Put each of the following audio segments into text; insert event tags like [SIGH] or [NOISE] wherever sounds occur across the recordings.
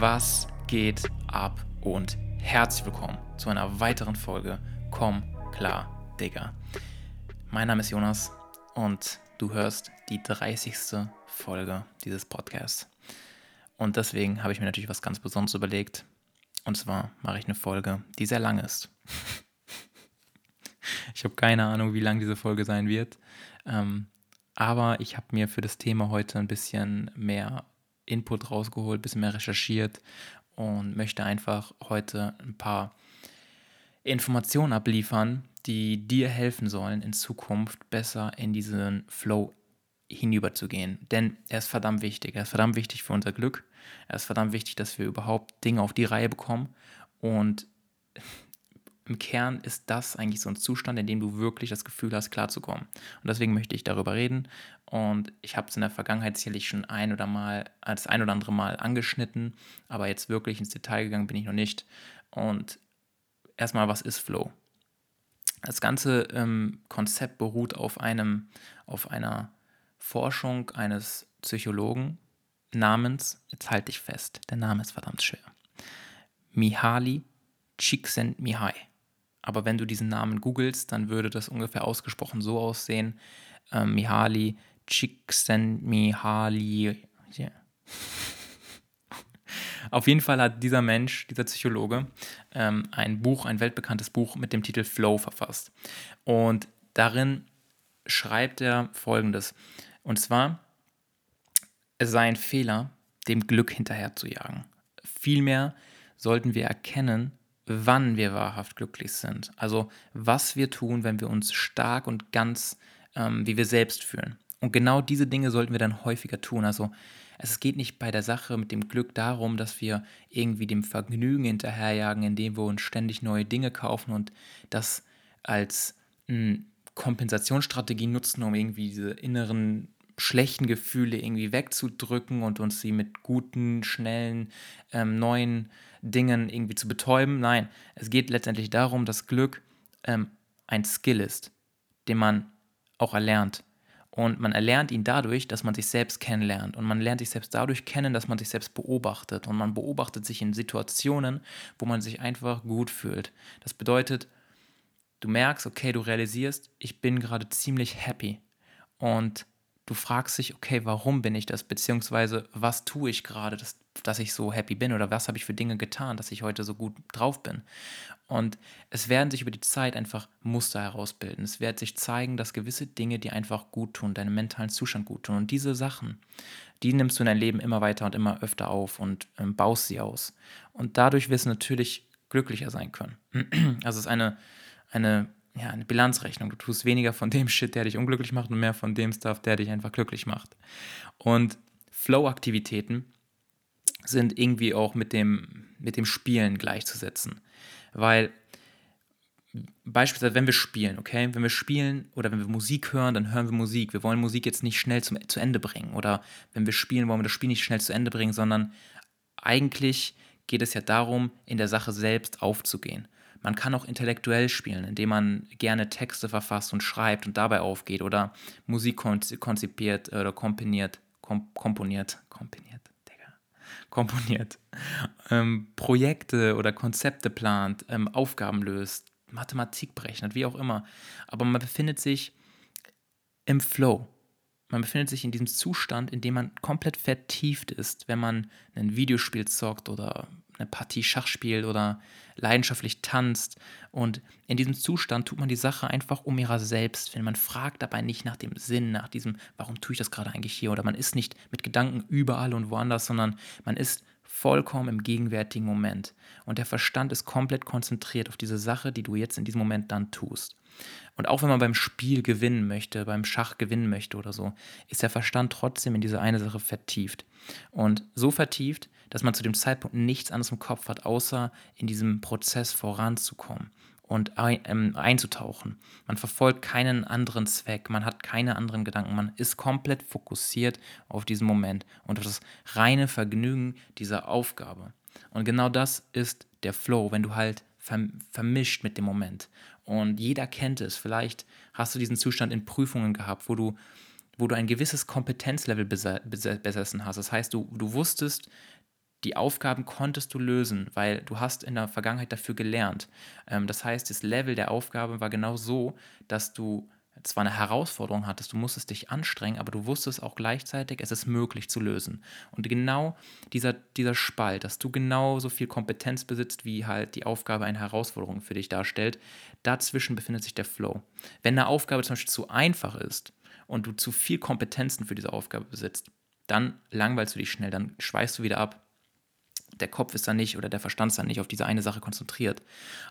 Was geht ab und herzlich willkommen zu einer weiteren Folge Komm klar, Digga. Mein Name ist Jonas und du hörst die 30. Folge dieses Podcasts. Und deswegen habe ich mir natürlich was ganz Besonderes überlegt. Und zwar mache ich eine Folge, die sehr lang ist. [LAUGHS] ich habe keine Ahnung, wie lang diese Folge sein wird. Ähm, aber ich habe mir für das Thema heute ein bisschen mehr Input rausgeholt, ein bisschen mehr recherchiert und möchte einfach heute ein paar Informationen abliefern, die dir helfen sollen, in Zukunft besser in diesen Flow hinüberzugehen. Denn er ist verdammt wichtig. Er ist verdammt wichtig für unser Glück. Er ist verdammt wichtig, dass wir überhaupt Dinge auf die Reihe bekommen. Und im Kern ist das eigentlich so ein Zustand, in dem du wirklich das Gefühl hast, klarzukommen. Und deswegen möchte ich darüber reden. Und ich habe es in der Vergangenheit sicherlich schon ein oder mal, das ein oder andere Mal angeschnitten, aber jetzt wirklich ins Detail gegangen bin ich noch nicht. Und erstmal, was ist Flow? Das ganze ähm, Konzept beruht auf einem, auf einer Forschung eines Psychologen namens, jetzt halte ich fest, der Name ist verdammt schwer, Mihaly Csikszentmihalyi. Aber wenn du diesen Namen googelst, dann würde das ungefähr ausgesprochen so aussehen. Ähm, Mihaly Csikszentmihalyi. Yeah. Auf jeden Fall hat dieser Mensch, dieser Psychologe, ähm, ein Buch, ein weltbekanntes Buch mit dem Titel Flow verfasst. Und darin schreibt er folgendes. Und zwar, es sei ein Fehler, dem Glück hinterher zu jagen. Vielmehr sollten wir erkennen, wann wir wahrhaft glücklich sind. Also was wir tun, wenn wir uns stark und ganz ähm, wie wir selbst fühlen. Und genau diese Dinge sollten wir dann häufiger tun. Also es geht nicht bei der Sache mit dem Glück darum, dass wir irgendwie dem Vergnügen hinterherjagen, indem wir uns ständig neue Dinge kaufen und das als mh, hm, Kompensationsstrategie nutzen, um irgendwie diese inneren schlechten Gefühle irgendwie wegzudrücken und uns sie mit guten, schnellen, ähm, neuen Dingen irgendwie zu betäuben. Nein, es geht letztendlich darum, dass Glück ähm, ein Skill ist, den man auch erlernt. Und man erlernt ihn dadurch, dass man sich selbst kennenlernt. Und man lernt sich selbst dadurch kennen, dass man sich selbst beobachtet. Und man beobachtet sich in Situationen, wo man sich einfach gut fühlt. Das bedeutet, du merkst, okay, du realisierst, ich bin gerade ziemlich happy. Und du fragst dich, okay, warum bin ich das? Beziehungsweise, was tue ich gerade, dass, dass ich so happy bin? Oder was habe ich für Dinge getan, dass ich heute so gut drauf bin? Und es werden sich über die Zeit einfach Muster herausbilden. Es wird sich zeigen, dass gewisse Dinge dir einfach gut tun, deinem mentalen Zustand gut tun. Und diese Sachen, die nimmst du in dein Leben immer weiter und immer öfter auf und ähm, baust sie aus. Und dadurch wirst du natürlich glücklicher sein können. [CLEARS THROAT] Also es ist eine, eine ja, eine Bilanzrechnung. Du tust weniger von dem Shit, der dich unglücklich macht und mehr von dem Stuff, der dich einfach glücklich macht. Und Flow-Aktivitäten sind irgendwie auch mit dem, mit dem Spielen gleichzusetzen. Weil beispielsweise, wenn wir spielen, okay, wenn wir spielen oder wenn wir Musik hören, dann hören wir Musik. Wir wollen Musik jetzt nicht schnell zum, zu Ende bringen. Oder wenn wir spielen, wollen wir das Spiel nicht schnell zu Ende bringen, sondern eigentlich geht es ja darum, in der Sache selbst aufzugehen. Man kann auch intellektuell spielen, indem man gerne Texte verfasst und schreibt und dabei aufgeht oder Musik konzipiert oder komponiert, kom komponiert, komponiert, Digga, komponiert, ähm, Projekte oder Konzepte plant, ähm, Aufgaben löst, Mathematik berechnet, wie auch immer. Aber man befindet sich im Flow. Man befindet sich in diesem Zustand, in dem man komplett vertieft ist, wenn man ein Videospiel zockt oder eine Partie Schach spielt oder leidenschaftlich tanzt. Und in diesem Zustand tut man die Sache einfach um ihrer selbst willen. Man fragt dabei nicht nach dem Sinn, nach diesem, warum tue ich das gerade eigentlich hier? Oder man ist nicht mit Gedanken überall und woanders, sondern man ist vollkommen im gegenwärtigen Moment. Und der Verstand ist komplett konzentriert auf diese Sache, die du jetzt in diesem Moment dann tust. Und auch wenn man beim Spiel gewinnen möchte, beim Schach gewinnen möchte oder so, ist der Verstand trotzdem in diese eine Sache vertieft. Und so vertieft, dass man zu dem Zeitpunkt nichts anderes im Kopf hat, außer in diesem Prozess voranzukommen und ähm, einzutauchen. Man verfolgt keinen anderen Zweck, man hat keine anderen Gedanken, man ist komplett fokussiert auf diesen Moment und auf das reine Vergnügen dieser Aufgabe. Und genau das ist der Flow, wenn du halt vermischt mit dem Moment. Und jeder kennt es. Vielleicht hast du diesen Zustand in Prüfungen gehabt, wo du, wo du ein gewisses Kompetenzlevel besessen hast. Das heißt, du, du wusstest, die Aufgaben konntest du lösen, weil du hast in der Vergangenheit dafür gelernt. Ähm, das heißt, das Level der Aufgabe war genau so, dass du zwar eine Herausforderung hattest, du musstest dich anstrengen, aber du wusstest auch gleichzeitig, es ist möglich zu lösen. Und genau dieser, dieser Spalt, dass du genau so viel Kompetenz besitzt, wie halt die Aufgabe eine Herausforderung für dich darstellt, dazwischen befindet sich der Flow. Wenn eine Aufgabe zum Beispiel zu einfach ist und du zu viel Kompetenzen für diese Aufgabe besitzt, dann langweilst du dich schnell, dann schweißt du wieder ab der Kopf ist dann nicht oder der Verstand ist dann nicht auf diese eine Sache konzentriert.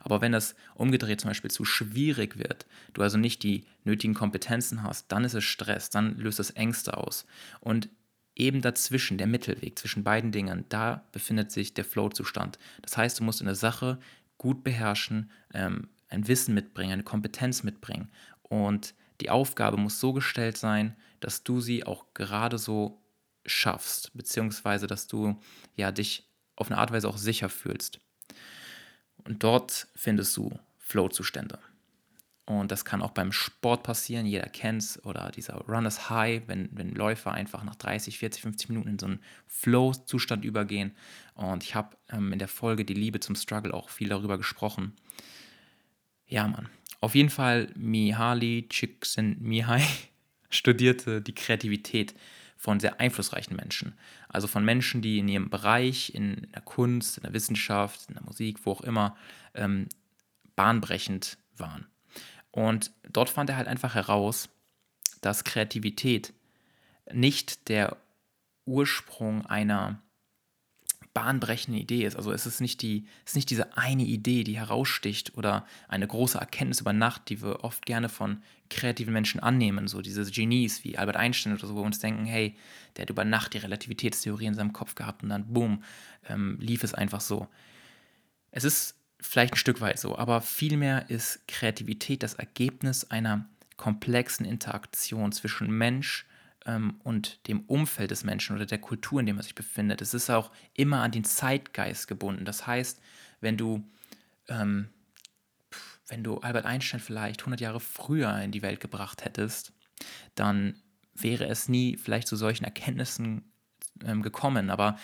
Aber wenn das umgedreht zum Beispiel zu schwierig wird, du also nicht die nötigen Kompetenzen hast, dann ist es Stress, dann löst es Ängste aus. Und eben dazwischen, der Mittelweg zwischen beiden Dingen, da befindet sich der Flow-Zustand. Das heißt, du musst in der Sache gut beherrschen, ähm, ein Wissen mitbringen, eine Kompetenz mitbringen. Und die Aufgabe muss so gestellt sein, dass du sie auch gerade so schaffst, beziehungsweise dass du ja dich auf eine Art und Weise auch sicher fühlst. Und dort findest du Flow-Zustände. Und das kann auch beim Sport passieren, jeder kennt es, oder dieser Runners High, wenn, wenn Läufer einfach nach 30, 40, 50 Minuten in so einen Flow-Zustand übergehen. Und ich habe ähm, in der Folge Die Liebe zum Struggle auch viel darüber gesprochen. Ja, Mann. Auf jeden Fall, Mihaly Csikszentmihalyi [LAUGHS] studierte die Kreativität von sehr einflussreichen Menschen. Also von Menschen, die in ihrem Bereich, in der Kunst, in der Wissenschaft, in der Musik, wo auch immer, ähm, bahnbrechend waren. Und dort fand er halt einfach heraus, dass Kreativität nicht der Ursprung einer bahnbrechende Idee ist. Also es ist nicht, die, es ist nicht diese eine Idee, die heraussticht oder eine große Erkenntnis über Nacht, die wir oft gerne von kreativen Menschen annehmen, so diese Genies wie Albert Einstein oder so, wo wir uns denken, hey, der hat über Nacht die Relativitätstheorie in seinem Kopf gehabt und dann, boom, ähm, lief es einfach so. Es ist vielleicht ein Stück weit so, aber vielmehr ist Kreativität das Ergebnis einer komplexen Interaktion zwischen Mensch, ähm, und dem Umfeld des Menschen oder der Kultur, in der man sich befindet. Es ist auch immer an den Zeitgeist gebunden. Das heißt, wenn du, ähm, wenn du Albert Einstein vielleicht 100 Jahre früher in die Welt gebracht hättest, dann wäre es nie vielleicht zu solchen Erkenntnissen ähm, gekommen. Aber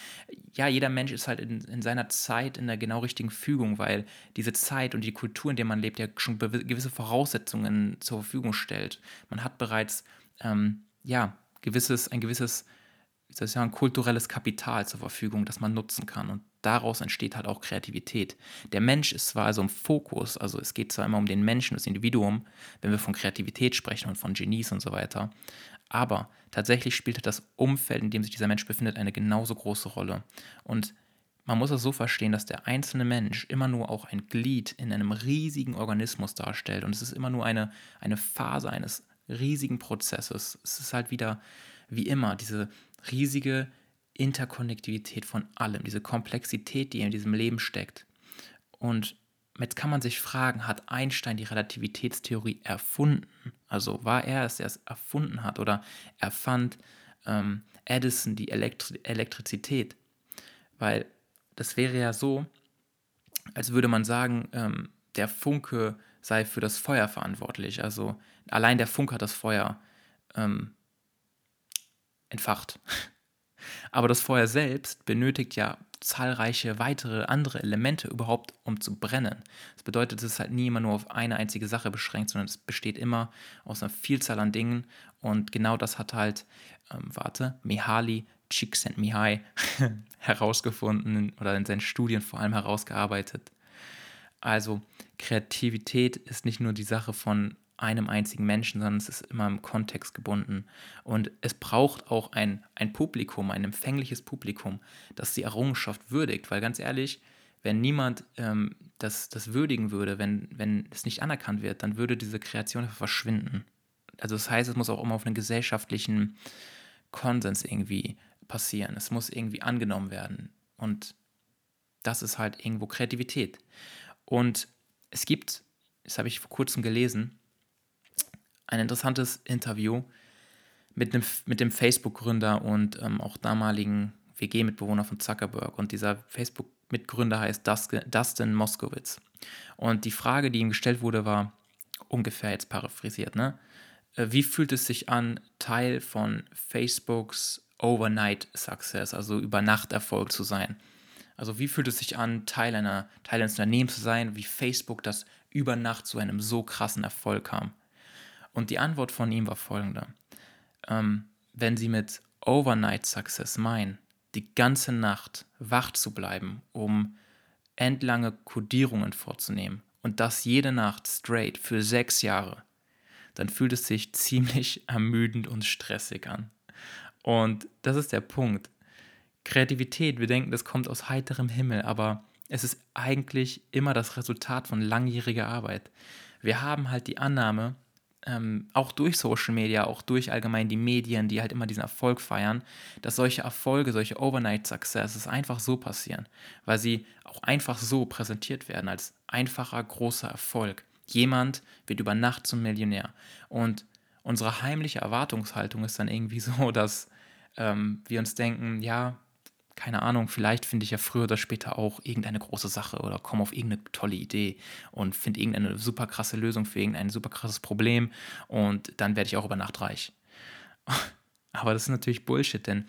ja, jeder Mensch ist halt in, in, seiner Zeit in der genau richtigen Fügung, weil diese Zeit und die Kultur, in der man lebt, ja schon gewisse Voraussetzungen zur Verfügung stellt. Man hat bereits ähm, ja, gewisses, ein gewisses, wie soll ich sagen, kulturelles Kapital zur Verfügung, das man nutzen kann. Und daraus entsteht halt auch Kreativität. Der Mensch ist zwar also im Fokus, also es geht zwar immer um den Menschen, das Individuum, wenn wir von Kreativität sprechen und von Genies und so weiter, aber tatsächlich spielt halt das Umfeld, in dem sich dieser Mensch befindet, eine genauso große Rolle. Und man muss es so verstehen, dass der einzelne Mensch immer nur auch ein Glied in einem riesigen Organismus darstellt und es ist immer nur eine, eine Phase eines riesigen Prozesses. Es ist halt wieder, wie immer, diese riesige Interkonnektivität von allem, diese Komplexität, die in diesem Leben steckt. Und jetzt kann man sich fragen, hat Einstein die Relativitätstheorie erfunden? Also war er es, der es erfunden hat oder erfand ähm, Edison die Elektri Elektrizität? Weil das wäre ja so, als würde man sagen, ähm, der Funke sei für das Feuer verantwortlich. Also allein der Funk hat das Feuer ähm, entfacht. [LAUGHS] Aber das Feuer selbst benötigt ja zahlreiche weitere andere Elemente überhaupt, um zu brennen. Das bedeutet, es ist halt nie immer nur auf eine einzige Sache beschränkt, sondern es besteht immer aus einer Vielzahl an Dingen. Und genau das hat halt, ähm, warte, Mihaly Csikszentmihalyi [LAUGHS] herausgefunden oder in seinen Studien vor allem herausgearbeitet. Also Kreativität ist nicht nur die Sache von einem einzigen Menschen, sondern es ist immer im Kontext gebunden. Und es braucht auch ein, ein Publikum, ein empfängliches Publikum, das die Errungenschaft würdigt. Weil ganz ehrlich, wenn niemand ähm, das, das würdigen würde, wenn, wenn es nicht anerkannt wird, dann würde diese Kreation verschwinden. Also das heißt, es muss auch immer auf einen gesellschaftlichen Konsens irgendwie passieren. Es muss irgendwie angenommen werden. Und das ist halt irgendwo Kreativität. Und es gibt, das habe ich vor kurzem gelesen, ein interessantes Interview mit, einem, mit dem Facebook-Gründer und ähm, auch damaligen WG-Mitbewohner von Zuckerberg. Und dieser Facebook-Mitgründer heißt Dustin Moskowitz. Und die Frage, die ihm gestellt wurde, war ungefähr jetzt paraphrasiert, ne? Äh, wie fühlt es sich an, Teil von Facebooks Overnight Success, also über Nacht Erfolg zu sein? Also wie fühlt es sich an, Teil, einer, Teil eines Unternehmens zu sein, wie Facebook, das über Nacht zu einem so krassen Erfolg kam? Und die Antwort von ihm war folgende. Ähm, wenn Sie mit Overnight Success meinen, die ganze Nacht wach zu bleiben, um endlange Kodierungen vorzunehmen und das jede Nacht straight für sechs Jahre, dann fühlt es sich [LAUGHS] ziemlich ermüdend und stressig an. Und das ist der Punkt. Kreativität, wir denken, das kommt aus heiterem Himmel, aber es ist eigentlich immer das Resultat von langjähriger Arbeit. Wir haben halt die Annahme, ähm, auch durch Social Media, auch durch allgemein die Medien, die halt immer diesen Erfolg feiern, dass solche Erfolge, solche Overnight Successes einfach so passieren, weil sie auch einfach so präsentiert werden als einfacher, großer Erfolg. Jemand wird über Nacht zum Millionär. Und unsere heimliche Erwartungshaltung ist dann irgendwie [LAUGHS] so, dass ähm, wir uns denken, ja, keine Ahnung, vielleicht finde ich ja früher oder später auch irgendeine große Sache oder komme auf irgendeine tolle Idee und finde irgendeine super krasse Lösung für irgendein super krasses Problem und dann werde ich auch über Nacht reich. [LAUGHS] Aber das ist natürlich Bullshit, denn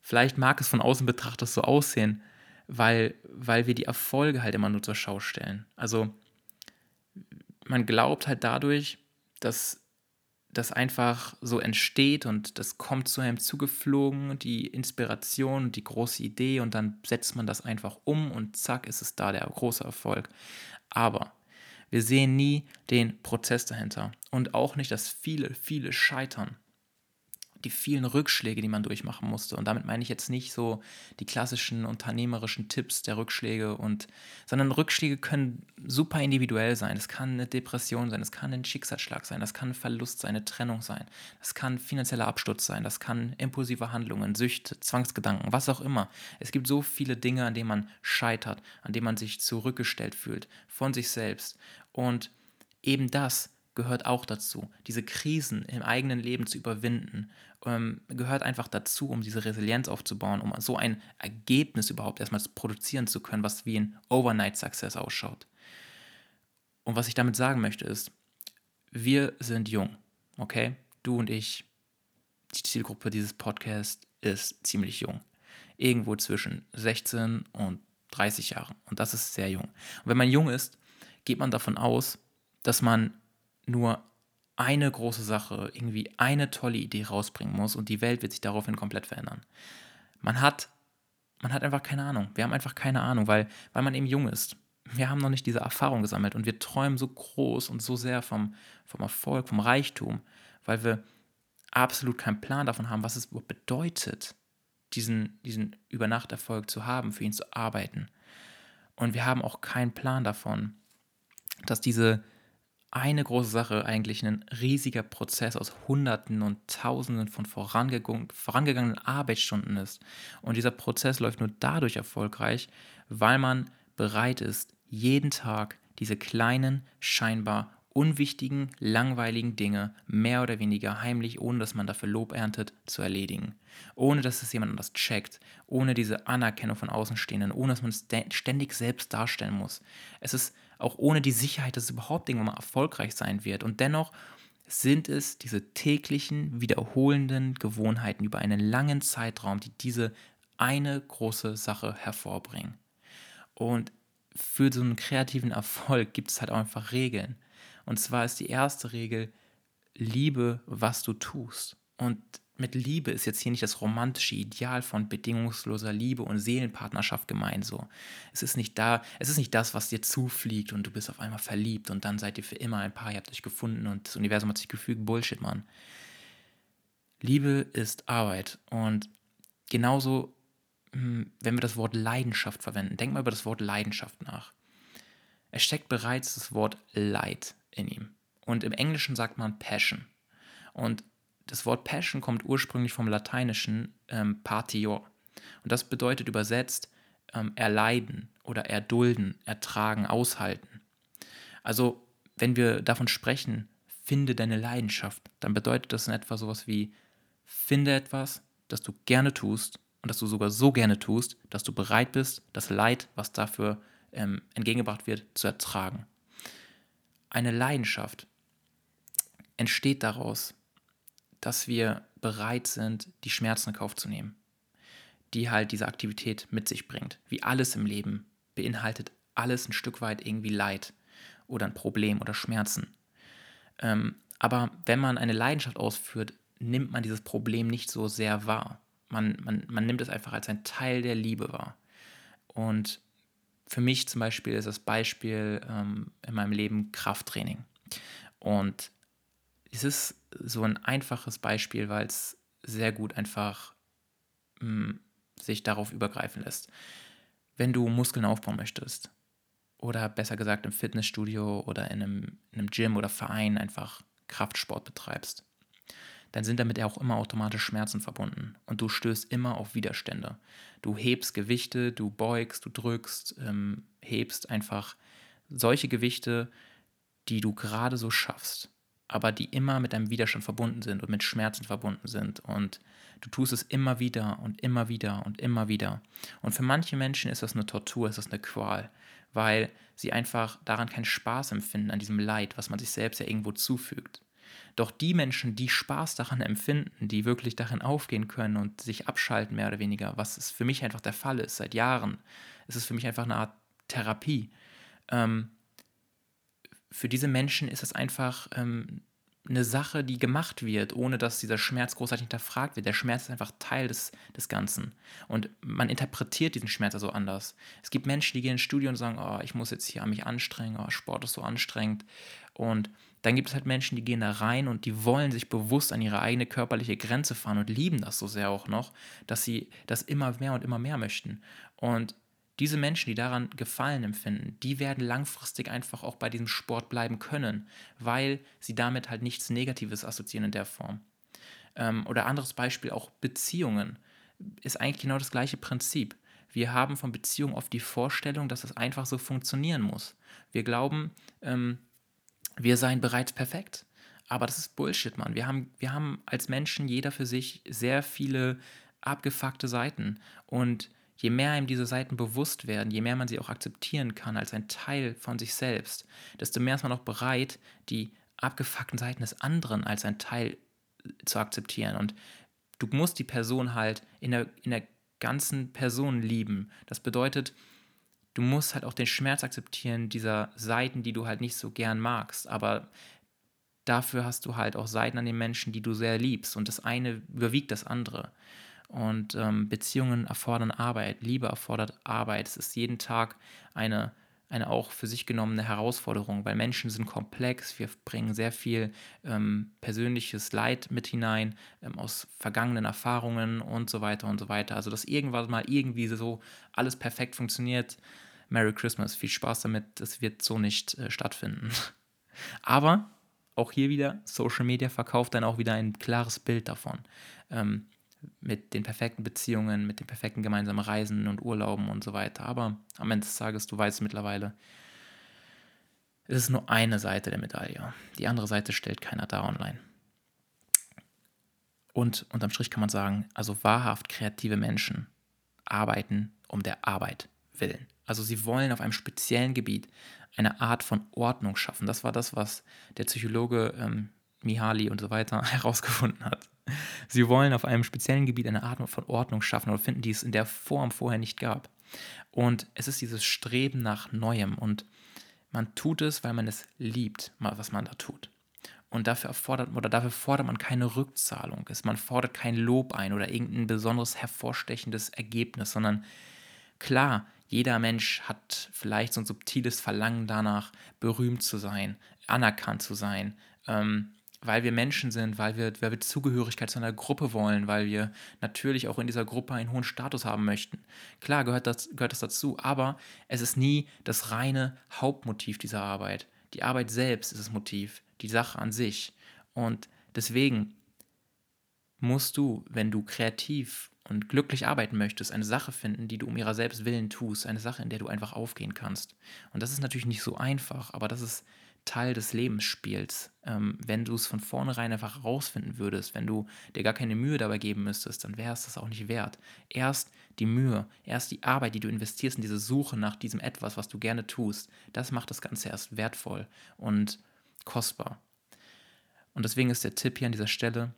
vielleicht mag es von außen betrachtet so aussehen, weil, weil wir die Erfolge halt immer nur zur Schau stellen. Also man glaubt halt dadurch, dass das einfach so entsteht und das kommt zu einem zugeflogen, die Inspiration die große Idee und dann setzt man das einfach um und zack ist es da der große Erfolg. Aber wir sehen nie den Prozess dahinter und auch nicht das viele, viele Scheitern die vielen Rückschläge, die man durchmachen musste. Und damit meine ich jetzt nicht so die klassischen unternehmerischen Tipps der Rückschläge und, sondern Rückschläge können super individuell sein. Es kann eine Depression sein, es kann ein Schicksalsschlag sein, das kann ein Verlust sein, eine Trennung sein, das kann finanzieller Absturz sein, das kann impulsive Handlungen, Süchte, Zwangsgedanken, was auch immer. Es gibt so viele Dinge, an denen man scheitert, an denen man sich zurückgestellt fühlt von sich selbst. Und eben das gehört auch dazu. Diese Krisen im eigenen Leben zu überwinden, ähm, gehört einfach dazu, um diese Resilienz aufzubauen, um so ein Ergebnis überhaupt erstmal produzieren zu können, was wie ein Overnight Success ausschaut. Und was ich damit sagen möchte ist, wir sind jung, okay? Du und ich, die Zielgruppe dieses Podcasts ist ziemlich jung. Irgendwo zwischen 16 und 30 Jahren. Und das ist sehr jung. Und wenn man jung ist, geht man davon aus, dass man nur eine große Sache, irgendwie eine tolle Idee rausbringen muss und die Welt wird sich daraufhin komplett verändern. Man hat, man hat einfach keine Ahnung. Wir haben einfach keine Ahnung, weil, weil man eben jung ist. Wir haben noch nicht diese Erfahrung gesammelt und wir träumen so groß und so sehr vom, vom Erfolg, vom Reichtum, weil wir absolut keinen Plan davon haben, was es bedeutet, diesen, diesen Übernachterfolg zu haben, für ihn zu arbeiten. Und wir haben auch keinen Plan davon, dass diese, eine große Sache eigentlich ein riesiger Prozess aus Hunderten und Tausenden von vorangegangenen Arbeitsstunden ist. Und dieser Prozess läuft nur dadurch erfolgreich, weil man bereit ist, jeden Tag diese kleinen, scheinbar unwichtigen, langweiligen Dinge mehr oder weniger heimlich, ohne dass man dafür Lob erntet, zu erledigen. Ohne dass es jemand anders checkt, ohne diese Anerkennung von Außenstehenden, ohne dass man es ständig selbst darstellen muss. Es ist auch ohne die Sicherheit, dass es überhaupt irgendwann mal erfolgreich sein wird. Und dennoch sind es diese täglichen, wiederholenden Gewohnheiten über einen langen Zeitraum, die diese eine große Sache hervorbringen. Und für so einen kreativen Erfolg gibt es halt auch einfach Regeln. Und zwar ist die erste Regel, liebe, was du tust. Und mit Liebe ist jetzt hier nicht das romantische Ideal von bedingungsloser Liebe und Seelenpartnerschaft gemeint so. Es ist nicht da, es ist nicht das, was dir zufliegt und du bist auf einmal verliebt und dann seid ihr für immer ein Paar, ihr habt euch gefunden und das Universum hat sich gefügt. Bullshit, Mann. Liebe ist Arbeit und genauso, hm, wenn wir das Wort Leidenschaft verwenden, denk mal über das Wort Leidenschaft nach. Es steckt bereits das Wort Leid in ihm. Und im Englischen sagt man Passion. Und das Wort Passion kommt ursprünglich vom lateinischen ähm, patior. Und das bedeutet übersetzt ähm, erleiden oder erdulden, ertragen, aushalten. Also, wenn wir davon sprechen, finde deine Leidenschaft, dann bedeutet das in etwa sowas wie, finde etwas, das du gerne tust und das du sogar so gerne tust, dass du bereit bist, das Leid, was dafür ähm, entgegengebracht wird, zu ertragen. Eine Leidenschaft entsteht daraus, dass wir bereit sind, die Schmerzen in Kauf zu nehmen. die halt diese Aktivität mit sich bringt. Wie alles im Leben beinhaltet alles ein Stück weit irgendwie Leid oder ein Problem oder Schmerzen. Ähm, aber wenn man eine Leidenschaft ausführt, nimmt man dieses Problem nicht so sehr wahr. Man, man, man nimmt es einfach als ein Teil der Liebe wahr. Und für mich zum Beispiel ist das Beispiel ähm, in meinem Leben Krafttraining. Und es ist so ein einfaches Beispiel, weil es sehr gut einfach mh, hm, sich darauf übergreifen lässt. Wenn du Muskeln aufbauen möchtest, oder besser gesagt im Fitnessstudio oder in einem, in einem Gym oder Verein einfach Kraftsport betreibst, dann sind damit auch immer automatisch Schmerzen verbunden und du stößt immer auf Widerstände. Du hebst Gewichte, du beugst, du drückst, ähm, hebst einfach solche Gewichte, die du gerade so schaffst, aber die immer mit einem Widerstand verbunden sind und mit Schmerzen verbunden sind und du tust es immer wieder und immer wieder und immer wieder. Und für manche Menschen ist das eine Tortur, ist das eine Qual, weil sie einfach daran keinen Spaß empfinden, an diesem Leid, was man sich selbst ja irgendwo zufügt. Doch die Menschen, die Spaß daran empfinden, die wirklich darin aufgehen können und sich abschalten, mehr oder weniger, was es für mich einfach der Fall ist, seit Jahren, ist es für mich einfach eine Art Therapie. Ähm, für diese Menschen ist es einfach ähm, eine Sache, die gemacht wird, ohne dass dieser Schmerz großartig hinterfragt wird. Der Schmerz ist einfach Teil des, des Ganzen. Und man interpretiert diesen Schmerz also anders. Es gibt Menschen, die gehen ins Studio und sagen, oh, ich muss jetzt hier mich anstrengen, oh, Sport ist so anstrengend. Und dann gibt es halt Menschen, die gehen da rein und die wollen sich bewusst an ihre eigene körperliche Grenze fahren und lieben das so sehr auch noch, dass sie das immer mehr und immer mehr möchten. Und diese Menschen, die daran Gefallen empfinden, die werden langfristig einfach auch bei diesem Sport bleiben können, weil sie damit halt nichts Negatives assoziieren in der Form. Ähm, oder anderes Beispiel auch Beziehungen ist eigentlich genau das gleiche Prinzip. Wir haben von Beziehungen oft die Vorstellung, dass es einfach so funktionieren muss. Wir glauben, ähm, wir seien bereits perfekt. Aber das ist Bullshit, Mann. Wir haben, wir haben als Menschen jeder für sich sehr viele abgefuckte Seiten. Und je mehr einem diese Seiten bewusst werden, je mehr man sie auch akzeptieren kann als ein Teil von sich selbst, desto mehr ist man auch bereit, die abgefuckten Seiten des anderen als ein Teil zu akzeptieren. Und du musst die Person halt in der, in der ganzen Person lieben. Das bedeutet, du musst halt auch den Schmerz akzeptieren dieser Seiten, die du halt nicht so gern magst. Aber dafür hast du halt auch Seiten an den Menschen, die du sehr liebst. Und das eine überwiegt das andere. Und ähm, Beziehungen erfordern Arbeit, Liebe erfordert Arbeit. Es ist jeden Tag eine, eine auch für sich genommene Herausforderung, weil Menschen sind komplex. Wir bringen sehr viel ähm, persönliches Leid mit hinein ähm, aus vergangenen Erfahrungen und so weiter und so weiter. Also, dass irgendwas mal irgendwie so alles perfekt funktioniert. Merry Christmas, viel Spaß damit. Das wird so nicht äh, stattfinden. [LAUGHS] Aber auch hier wieder, Social Media verkauft dann auch wieder ein klares Bild davon. Ähm, mit den perfekten Beziehungen, mit den perfekten gemeinsamen Reisen und Urlauben und so weiter. Aber am Ende des Tages, du weißt mittlerweile, es ist nur eine Seite der Medaille. Die andere Seite stellt keiner da online. Und unterm Strich kann man sagen, also wahrhaft kreative Menschen arbeiten um der Arbeit willen. Also sie wollen auf einem speziellen Gebiet eine Art von Ordnung schaffen. Das war das, was der Psychologe ähm, Mihaly und so weiter [LAUGHS] herausgefunden hat. Sie wollen auf einem speziellen Gebiet eine Art von Ordnung schaffen oder finden, die es in der Form vorher nicht gab. Und es ist dieses Streben nach Neuem und man tut es, weil man es liebt, was man da tut. Und dafür erfordert oder dafür fordert man keine Rückzahlung. Man fordert kein Lob ein oder irgendein besonderes hervorstechendes Ergebnis, sondern klar, jeder Mensch hat vielleicht so ein subtiles Verlangen danach, berühmt zu sein, anerkannt zu sein, ähm, weil wir Menschen sind, weil wir, weil wir Zugehörigkeit zu einer Gruppe wollen, weil wir natürlich auch in dieser Gruppe einen hohen Status haben möchten. Klar gehört das, gehört das dazu, aber es ist nie das reine Hauptmotiv dieser Arbeit. Die Arbeit selbst ist das Motiv, die Sache an sich. Und deswegen musst du, wenn du kreativ und glücklich arbeiten möchtest, eine Sache finden, die du um ihrer selbst willen tust, eine Sache, in der du einfach aufgehen kannst. Und das ist natürlich nicht so einfach, aber das ist Teil des Lebensspiels. Ähm, wenn du es von vornherein einfach herausfinden würdest, wenn du dir gar keine Mühe dabei geben müsstest, dann wäre es das auch nicht wert. Erst die Mühe, erst die Arbeit, die du investierst in diese Suche nach diesem etwas, was du gerne tust, das macht das Ganze erst wertvoll und kostbar. Und deswegen ist der Tipp hier an dieser Stelle,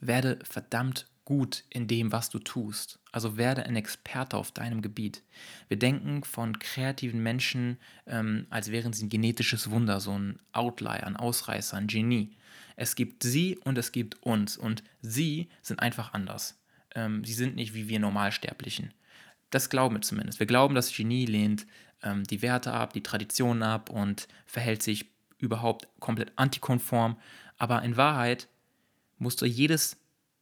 werde verdammt gut in dem, was du tust. Also werde ein Experte auf deinem Gebiet. Wir denken von kreativen Menschen, ähm, als wären sie ein genetisches Wunder, so ein Outlier, ein Ausreißer, ein Genie. Es gibt sie und es gibt uns. Und sie sind einfach anders. Ähm, sie sind nicht wie wir Normalsterblichen. Das glauben wir zumindest. Wir glauben, das Genie lehnt ähm, die Werte ab, die Traditionen ab und verhält sich überhaupt komplett antikonform. Aber in Wahrheit musste jedes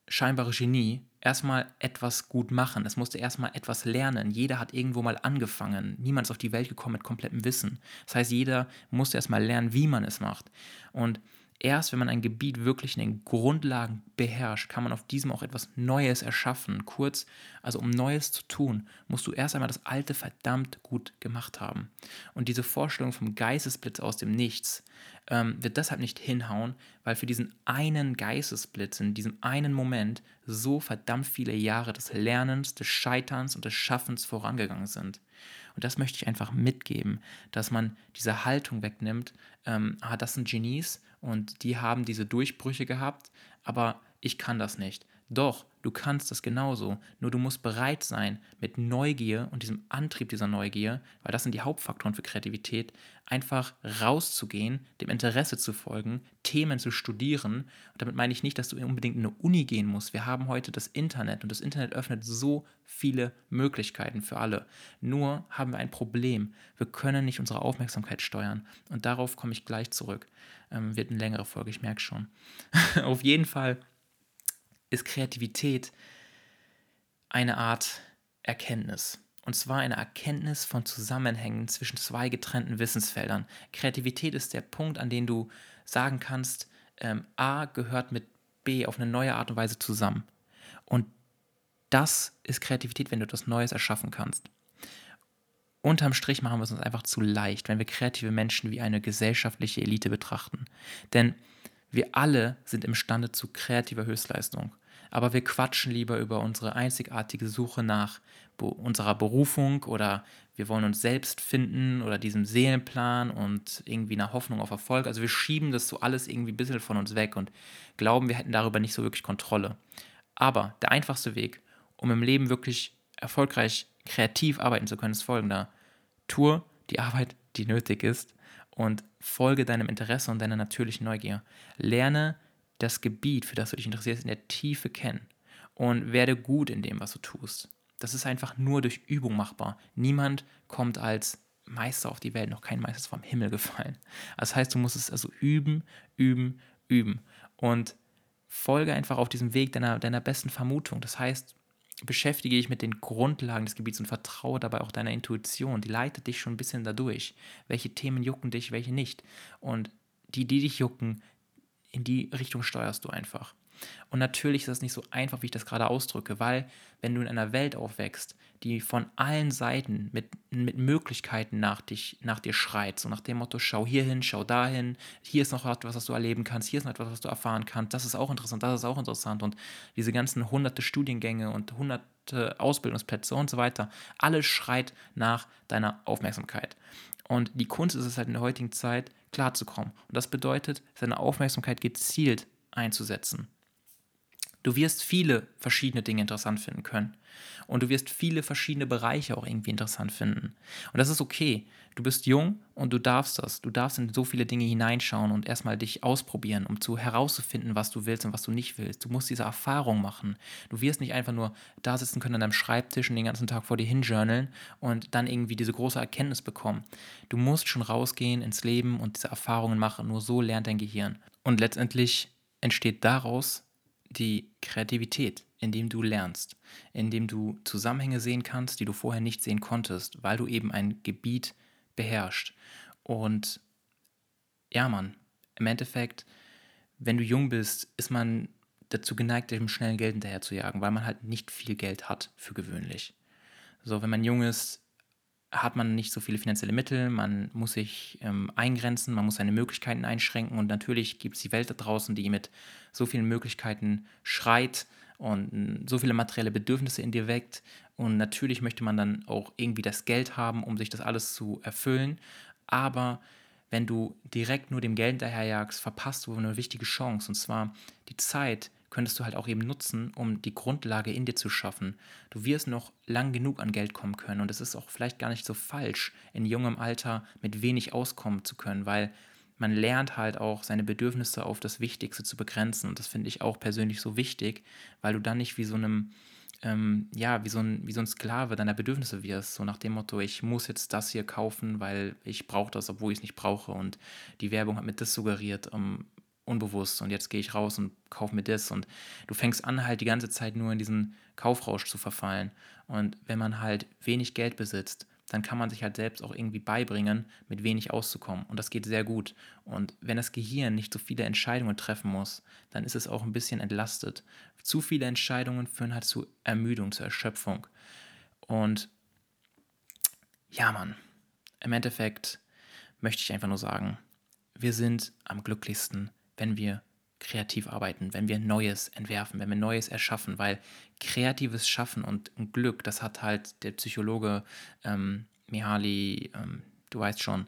scheinbare Genie erstmal etwas gut machen. Es musste erstmal etwas lernen. Jeder hat irgendwo mal angefangen. Niemand ist auf die Welt gekommen mit komplettem Wissen. Das heißt, jeder musste erstmal lernen, wie man es macht. Und erst wenn man ein Gebiet wirklich in den Grundlagen beherrscht, kann man auf diesem auch etwas Neues erschaffen. Kurz, also um Neues zu tun, musst du erst einmal das Alte verdammt gut gemacht haben. Und diese Vorstellung vom Geistesblitz aus dem Nichts ähm, wird deshalb nicht hinhauen, weil für diesen einen Geistesblitz, in diesem einen Moment, so verdammt viele Jahre des Lernens, des Scheiterns und des Schaffens vorangegangen sind. Und das möchte ich einfach mitgeben, dass man diese Haltung wegnimmt, ähm, ah, das sind Genies und die haben diese Durchbrüche gehabt, aber ich kann das nicht. Doch, du kannst das genauso. Nur du musst bereit sein, mit Neugier und diesem Antrieb dieser Neugier, weil das sind die Hauptfaktoren für Kreativität, einfach rauszugehen, dem Interesse zu folgen, Themen zu studieren. Und damit meine ich nicht, dass du unbedingt in eine Uni gehen musst. Wir haben heute das Internet und das Internet öffnet so viele Möglichkeiten für alle. Nur haben wir ein Problem. Wir können nicht unsere Aufmerksamkeit steuern. Und darauf komme ich gleich zurück. Ähm, wird eine längere Folge, ich merke schon. [LAUGHS] Auf jeden Fall ist Kreativität eine Art Erkenntnis. Und zwar eine Erkenntnis von Zusammenhängen zwischen zwei getrennten Wissensfeldern. Kreativität ist der Punkt, an dem du sagen kannst, ähm, A gehört mit B auf eine neue Art und Weise zusammen. Und das ist Kreativität, wenn du etwas Neues erschaffen kannst. Unterm Strich machen wir es uns einfach zu leicht, wenn wir kreative Menschen wie eine gesellschaftliche Elite betrachten. Denn wir alle sind imstande zu kreativer Höchstleistung, aber wir quatschen lieber über unsere einzigartige Suche nach unserer Berufung oder wir wollen uns selbst finden oder diesem Seelenplan und irgendwie eine Hoffnung auf Erfolg. Also wir schieben das so alles irgendwie ein bisschen von uns weg und glauben, wir hätten darüber nicht so wirklich Kontrolle. Aber der einfachste Weg, um im Leben wirklich erfolgreich kreativ arbeiten zu können, ist folgender. Tue die Arbeit, die nötig ist und folge deinem Interesse und deiner natürlichen Neugier. Lerne das Gebiet, für das du dich interessierst, in der Tiefe kennen und werde gut in dem, was du tust. Das ist einfach nur durch Übung machbar. Niemand kommt als Meister auf die Welt, noch kein Meister ist vom Himmel gefallen. Das heißt, du musst es also üben, üben, üben und folge einfach auf diesem Weg deiner, deiner besten Vermutung. Das heißt, beschäftige dich mit den Grundlagen des Gebiets und vertraue dabei auch deiner Intuition. Die leitet dich schon ein bisschen dadurch. Welche Themen jucken dich, welche nicht. Und die, die dich jucken, in die Richtung steuerst du einfach. Und natürlich ist das nicht so einfach, wie ich das gerade ausdrücke, weil wenn du in einer Welt aufwächst, die von allen Seiten mit, mit Möglichkeiten nach, dich, nach dir schreit, so nach dem Motto, schau hier hin, schau dahin, hier ist noch etwas, was du erleben kannst, hier ist noch etwas, was du erfahren kannst, das ist auch interessant, das ist auch interessant und diese ganzen hunderte Studiengänge und hunderte Ausbildungsplätze und so weiter, alles schreit nach deiner Aufmerksamkeit. Und die Kunst ist es halt in der heutigen Zeit, klarzukommen. Und das bedeutet, seine Aufmerksamkeit gezielt einzusetzen. Du wirst viele verschiedene Dinge interessant finden können. Und du wirst viele verschiedene Bereiche auch irgendwie interessant finden. Und das ist okay. Du bist jung und du darfst das. Du darfst in so viele Dinge hineinschauen und erstmal dich ausprobieren, um zu herauszufinden, was du willst und was du nicht willst. Du musst diese Erfahrung machen. Du wirst nicht einfach nur da sitzen können an deinem Schreibtisch und den ganzen Tag vor dir hinjournalen und dann irgendwie diese große Erkenntnis bekommen. Du musst schon rausgehen ins Leben und diese Erfahrungen machen. Nur so lernt dein Gehirn. Und letztendlich entsteht daraus die Kreativität, indem du lernst, indem du Zusammenhänge sehen kannst, die du vorher nicht sehen konntest, weil du eben ein Gebiet beherrschst. Und ja, Mann, im Endeffekt, wenn du jung bist, ist man dazu geneigt, dem schnellen Geld hinterher zu jagen, weil man halt nicht viel Geld hat für gewöhnlich. So, wenn man jung ist, hat man nicht so viele finanzielle Mittel, man muss sich ähm, eingrenzen, man muss seine Möglichkeiten einschränken und natürlich gibt es die Welt da draußen, die mit so vielen Möglichkeiten schreit und so viele materielle Bedürfnisse in dir weckt und natürlich möchte man dann auch irgendwie das Geld haben, um sich das alles zu erfüllen, aber wenn du direkt nur dem Geld hinterherjagst, verpasst du eine wichtige Chance und zwar die Zeit, könntest du halt auch eben nutzen, um die Grundlage in dir zu schaffen. Du wirst noch lang genug an Geld kommen können und es ist auch vielleicht gar nicht so falsch, in jungem Alter mit wenig auskommen zu können, weil man lernt halt auch seine Bedürfnisse auf das Wichtigste zu begrenzen und das finde ich auch persönlich so wichtig, weil du dann nicht wie so einem ähm, ja, wie so, ein, wie so ein Sklave deiner Bedürfnisse wirst. So nach dem Motto, ich muss jetzt das hier kaufen, weil ich brauche das, obwohl ich es nicht brauche. Und die Werbung hat mir das suggeriert, um, unbewusst. Und jetzt gehe ich raus und kaufe mir das. Und du fängst an, halt die ganze Zeit nur in diesen Kaufrausch zu verfallen. Und wenn man halt wenig Geld besitzt, dann kann man sich halt selbst auch irgendwie beibringen, mit wenig auszukommen. Und das geht sehr gut. Und wenn das Gehirn nicht so viele Entscheidungen treffen muss, dann ist es auch ein bisschen entlastet. Zu viele Entscheidungen führen halt zu Ermüdung, zur Erschöpfung. Und ja, Mann, im Endeffekt möchte ich einfach nur sagen, wir sind am glücklichsten, wenn wir kreativ arbeiten, wenn wir Neues entwerfen, wenn wir Neues erschaffen, weil kreatives Schaffen und Glück, das hat halt der Psychologe ähm, Mihaly, ähm, du weißt schon,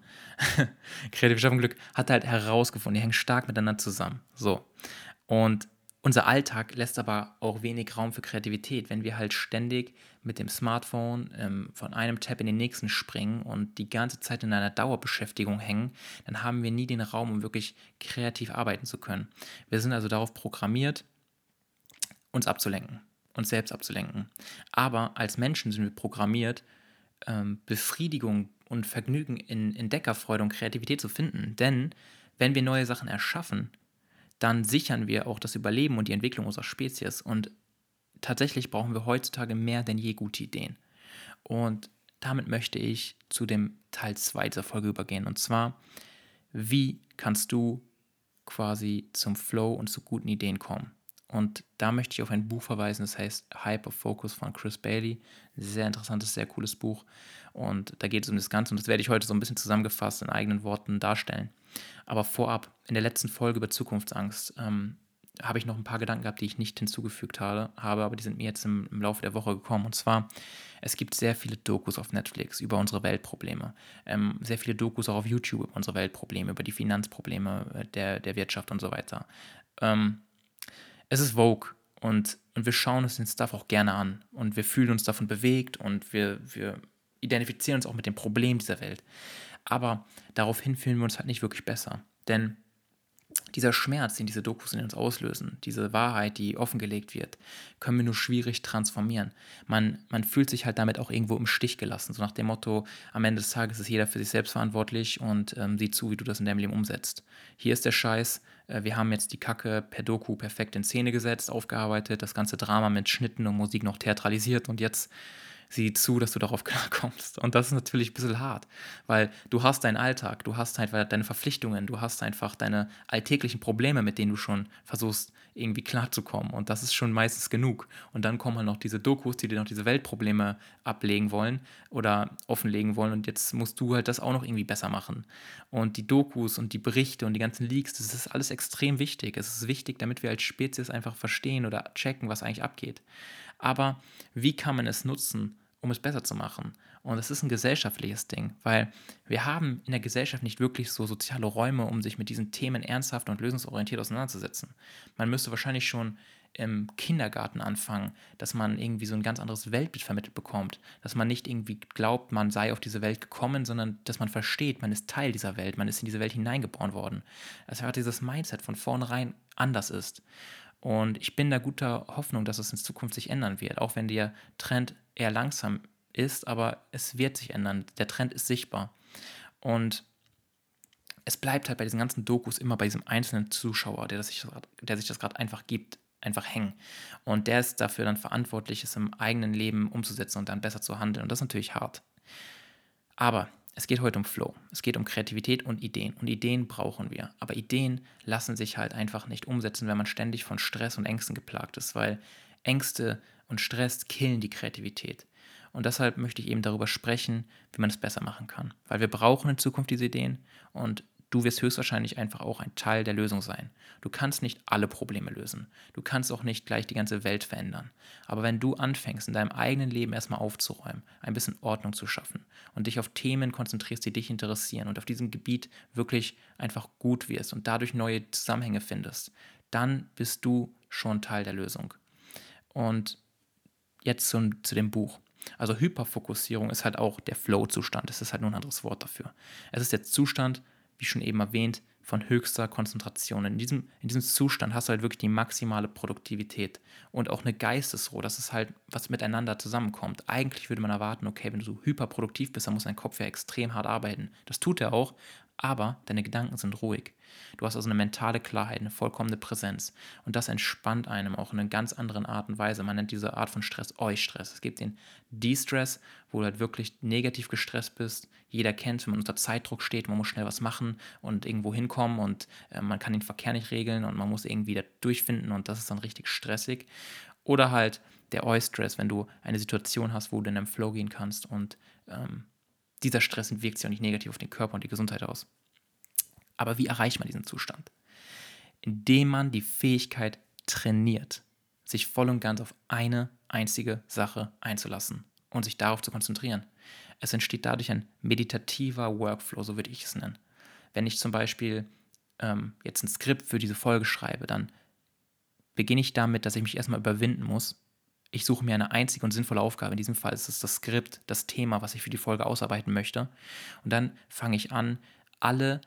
[LAUGHS] kreatives Schaffen und Glück, hat halt herausgefunden, die hängen stark miteinander zusammen. So. Und unser Alltag lässt aber auch wenig Raum für Kreativität, wenn wir halt ständig mit dem Smartphone ähm, von einem Tab in den nächsten springen und die ganze Zeit in einer Dauerbeschäftigung hängen, dann haben wir nie den Raum, um wirklich kreativ arbeiten zu können. Wir sind also darauf programmiert, uns abzulenken, uns selbst abzulenken. Aber als Menschen sind wir programmiert, ähm, Befriedigung und Vergnügen in Entdeckerfreude und Kreativität zu finden. Denn wenn wir neue Sachen erschaffen, dann sichern wir auch das Überleben und die Entwicklung unserer Spezies. Und tatsächlich brauchen wir heutzutage mehr denn je gute Ideen. Und damit möchte ich zu dem Teil 2 dieser Folge übergehen. Und zwar, wie kannst du quasi zum Flow und zu guten Ideen kommen? Und da möchte ich auf ein Buch verweisen, das heißt Hyper Focus von Chris Bailey. Sehr interessantes, sehr cooles Buch. Und da geht es um das Ganze. Und das werde ich heute so ein bisschen zusammengefasst in eigenen Worten darstellen. Aber vorab, in der letzten Folge über Zukunftsangst ähm, habe ich noch ein paar Gedanken gehabt, die ich nicht hinzugefügt habe, habe aber die sind mir jetzt im, im, Laufe der Woche gekommen. Und zwar, es gibt sehr viele Dokus auf Netflix über unsere Weltprobleme, ähm, sehr viele Dokus auch auf YouTube über unsere Weltprobleme, über die Finanzprobleme äh, der, der Wirtschaft und so weiter. Ähm, es ist Vogue und, und wir schauen uns den Stuff auch gerne an und wir fühlen uns davon bewegt und wir, wir identifizieren uns auch mit dem Problem dieser Welt. Aber daraufhin fühlen wir uns halt nicht wirklich besser. Denn dieser Schmerz, den diese Dokus in uns auslösen, diese Wahrheit, die offengelegt wird, können wir nur schwierig transformieren. Man, man fühlt sich halt damit auch irgendwo im Stich gelassen. So nach dem Motto, am Ende des Tages ist jeder für sich selbst verantwortlich und ähm, sieh zu, wie du das in deinem Leben umsetzt. Hier ist der Scheiß, äh, wir haben jetzt die Kacke per Doku perfekt in Szene gesetzt, aufgearbeitet, das ganze Drama mit Schnitten und Musik noch theatralisiert und jetzt sieh zu, dass du darauf [LAUGHS] klarkommst. Und das ist natürlich ein bisschen hart, weil du hast deinen Alltag, du hast halt deine Verpflichtungen, du hast einfach deine alltäglichen Probleme, mit denen du schon versuchst, irgendwie klarzukommen. Und das ist schon meistens genug. Und dann kommen halt noch diese Dokus, die dir noch diese Weltprobleme ablegen wollen oder offenlegen wollen. Und jetzt musst du halt das auch noch irgendwie besser machen. Und die Dokus und die Berichte und die ganzen Leaks, das ist alles extrem wichtig. Es ist wichtig, damit wir als Spezies einfach verstehen oder checken, was eigentlich abgeht. Aber wie kann man es nutzen, um es besser zu machen. Und es ist ein gesellschaftliches Ding, weil wir haben in der Gesellschaft nicht wirklich so soziale Räume, um sich mit diesen Themen ernsthaft und lösungsorientiert auseinanderzusetzen. Man müsste wahrscheinlich schon im Kindergarten anfangen, dass man irgendwie so ein ganz anderes Weltbild vermittelt bekommt, dass man nicht irgendwie glaubt, man sei auf diese Welt gekommen, sondern dass man versteht, man ist Teil dieser Welt, man ist in diese Welt hineingeboren worden. Dass einfach dieses Mindset von vornherein anders ist. Und ich bin da guter Hoffnung, dass es in Zukunft sich ändern wird, auch wenn der Trend eher langsam ist, aber es wird sich ändern. Der Trend ist sichtbar. Und es bleibt halt bei diesen ganzen Dokus immer bei diesem einzelnen Zuschauer, der, sich, der sich das gerade einfach gibt, einfach hängen. Und der ist dafür dann verantwortlich, es im eigenen Leben umzusetzen und dann besser zu handeln. Und das ist natürlich hart. Aber es geht heute um Flow. Es geht um Kreativität und Ideen. Und Ideen brauchen wir. Aber Ideen lassen sich halt einfach nicht umsetzen, wenn man ständig von Stress und Ängsten geplagt ist, weil Ängste und Stress killen die Kreativität. Und deshalb möchte ich eben darüber sprechen, wie man es besser machen kann. Weil wir brauchen in Zukunft diese Ideen und du wirst höchstwahrscheinlich einfach auch ein Teil der Lösung sein. Du kannst nicht alle Probleme lösen. Du kannst auch nicht gleich die ganze Welt verändern. Aber wenn du anfängst, in deinem eigenen Leben erstmal aufzuräumen, ein bisschen Ordnung zu schaffen und dich auf Themen konzentrierst, die dich interessieren und auf diesem Gebiet wirklich einfach gut wirst und dadurch neue Zusammenhänge findest, dann bist du schon Teil der Lösung. Und jetzt zum, zu dem Buch. Also Hyperfokussierung ist halt auch der Flow-Zustand. Es ist halt nur ein anderes Wort dafür. Es ist der Zustand, wie schon eben erwähnt, von höchster Konzentration. In diesem, in diesem Zustand hast du halt wirklich die maximale Produktivität und auch eine Geistesruhe. Das ist halt, was miteinander zusammenkommt. Eigentlich würde man erwarten, okay, wenn du so hyperproduktiv bist, dann muss dein Kopf ja extrem hart arbeiten. Das tut er auch, aber deine Gedanken sind ruhig. Du hast also eine mentale Klarheit, eine vollkommene Präsenz. Und das entspannt einem auch in einer ganz anderen Art und Weise. Man nennt diese Art von Stress Eustress. Es gibt den De-Stress, wo du halt wirklich negativ gestresst bist. Jeder kennt, wenn man unter Zeitdruck steht, man muss schnell was machen und irgendwo hinkommen und äh, man kann den Verkehr nicht regeln und man muss irgendwie da durchfinden und das ist dann richtig stressig. Oder halt der Eustress, wenn du eine Situation hast, wo du in einem Flow gehen kannst und ähm, dieser Stress wirkt sich auch nicht negativ auf den Körper und die Gesundheit aus. Aber wie erreicht man diesen Zustand? Indem man die Fähigkeit trainiert, sich voll und ganz auf eine einzige Sache einzulassen und sich darauf zu konzentrieren. Es entsteht dadurch ein meditativer Workflow, so würde ich es nennen. Wenn ich zum Beispiel ähm, jetzt ein Skript für diese Folge schreibe, dann beginne ich damit, dass ich mich erstmal überwinden muss. Ich suche mir eine einzige und sinnvolle Aufgabe. In diesem Fall ist es das Skript, das Thema, was ich für die Folge ausarbeiten möchte. Und dann fange ich an, alle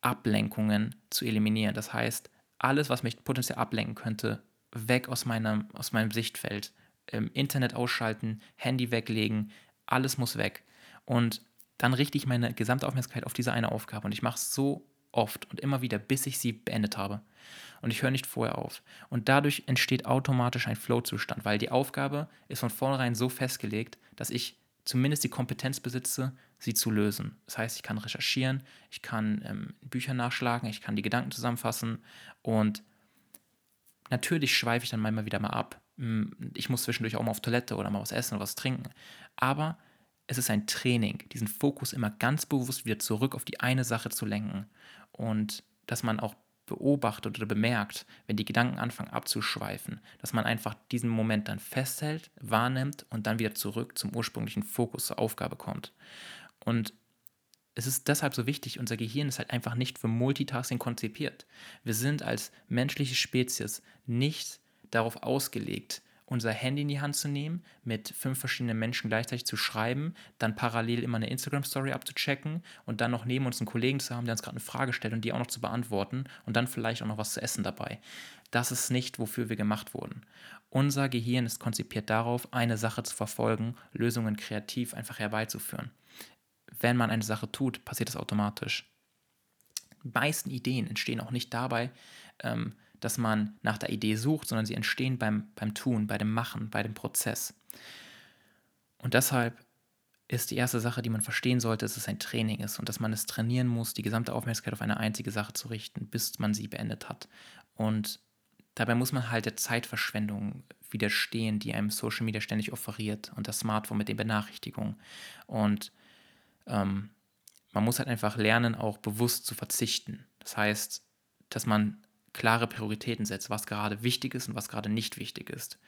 Ablenkungen zu eliminieren. Das heißt, alles, was mich potenziell ablenken könnte, weg aus meinem, aus meinem Sichtfeld. Ähm, Internet ausschalten, Handy weglegen, alles muss weg. Und dann richte ich meine gesamte Aufmerksamkeit auf diese eine Aufgabe. Und ich mache es so oft und immer wieder, bis ich sie beendet habe. Und ich höre nicht vorher auf. Und dadurch entsteht automatisch ein Flow-Zustand, weil die Aufgabe ist von vornherein so festgelegt, dass ich zumindest die Kompetenz besitze, sie zu lösen. Das heißt, ich kann recherchieren, ich kann ähm, Bücher nachschlagen, ich kann die Gedanken zusammenfassen und natürlich schweife ich dann manchmal wieder mal ab. Hm, ich muss zwischendurch auch mal auf Toilette oder mal was essen oder was trinken. Aber es ist ein Training, diesen Fokus immer ganz bewusst wieder zurück auf die eine Sache zu lenken. Und dass man auch beobachtet oder bemerkt, wenn die Gedanken anfangen abzuschweifen, dass man einfach diesen Moment dann festhält, wahrnimmt und dann wieder zurück zum ursprünglichen Fokus zur Aufgabe kommt. Und es ist deshalb so wichtig, unser Gehirn ist halt einfach nicht für Multitasking konzipiert. Wir sind als menschliche Spezies nicht darauf ausgelegt, unser Handy in die Hand zu nehmen, mit fünf verschiedenen Menschen gleichzeitig zu schreiben, dann parallel immer eine Instagram-Story abzuchecken und dann noch neben uns einen Kollegen zu haben, der uns gerade eine Frage stellt und die auch noch zu beantworten und dann vielleicht auch noch was zu essen dabei. Das ist nicht, wofür wir gemacht wurden. Unser Gehirn ist konzipiert darauf, eine Sache zu verfolgen, Lösungen kreativ einfach herbeizuführen. Wenn man eine Sache tut, passiert das automatisch. Die meisten Ideen entstehen auch nicht dabei, ähm, dass man nach der Idee sucht, sondern sie entstehen beim, beim Tun, bei dem Machen, bei dem Prozess. Und deshalb ist die erste Sache, die man verstehen sollte, dass es ein Training ist und dass man es trainieren muss, die gesamte Aufmerksamkeit auf eine einzige Sache zu richten, bis man sie beendet hat. Und dabei muss man halt der Zeitverschwendung widerstehen, die einem Social Media ständig offeriert und das Smartphone mit den Benachrichtigungen. Und ähm, man muss halt einfach lernen, auch bewusst zu verzichten. Das heißt, dass man klare Prioritäten setzt, was gerade wichtig ist und was gerade nicht wichtig ist.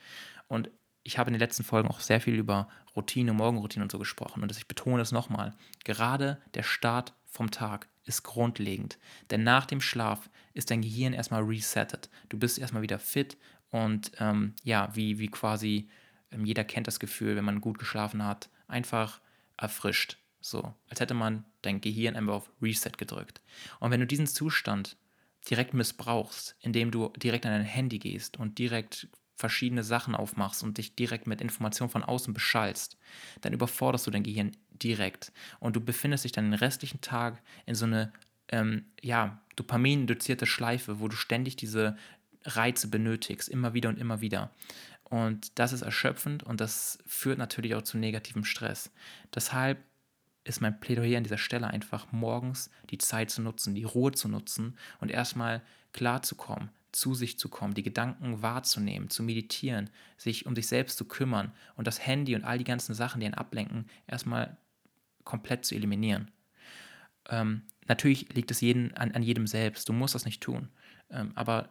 Und ich habe in den letzten Folgen auch sehr viel über Routine, Morgenroutine und so gesprochen. Und ich betone es nochmal. Gerade der Start vom Tag ist grundlegend. Denn nach dem Schlaf ist dein Gehirn erstmal resettet. Du bist erstmal wieder fit und ähm, ja, wie, wie quasi ähm, jeder kennt das Gefühl, wenn man gut geschlafen hat, einfach erfrischt. So, als hätte man dein Gehirn einfach auf Reset gedrückt. Und wenn du diesen Zustand direkt missbrauchst, indem du direkt an dein Handy gehst und direkt verschiedene Sachen aufmachst und dich direkt mit Informationen von außen beschallst, dann überforderst du dein Gehirn direkt und du befindest dich dann den restlichen Tag in so eine ähm, ja, dopamin-induzierte Schleife, wo du ständig diese Reize benötigst, immer wieder und immer wieder. Und das ist erschöpfend und das führt natürlich auch zu negativem Stress. Deshalb ist mein Plädoyer an dieser Stelle einfach morgens die Zeit zu nutzen, die Ruhe zu nutzen und erstmal klarzukommen, zu sich zu kommen, die Gedanken wahrzunehmen, zu meditieren, sich um sich selbst zu kümmern und das Handy und all die ganzen Sachen, die einen ablenken, erstmal komplett zu eliminieren. Ähm, natürlich liegt es jeden, an, an, jedem selbst, du musst das nicht tun, ähm, aber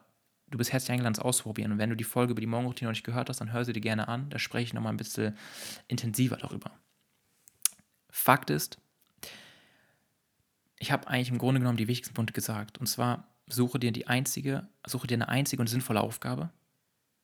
du bist herzlich eingeladen, es auszuprobieren. Und wenn du die Folge über die Morgenroutine noch nicht gehört hast, dann hör sie dir gerne an, da spreche ich nochmal ein bisschen intensiver darüber. Fakt ist, ich habe eigentlich im Grunde genommen die wichtigsten Punkte gesagt. Und zwar suche dir die einzige, suche dir eine einzige und sinnvolle Aufgabe.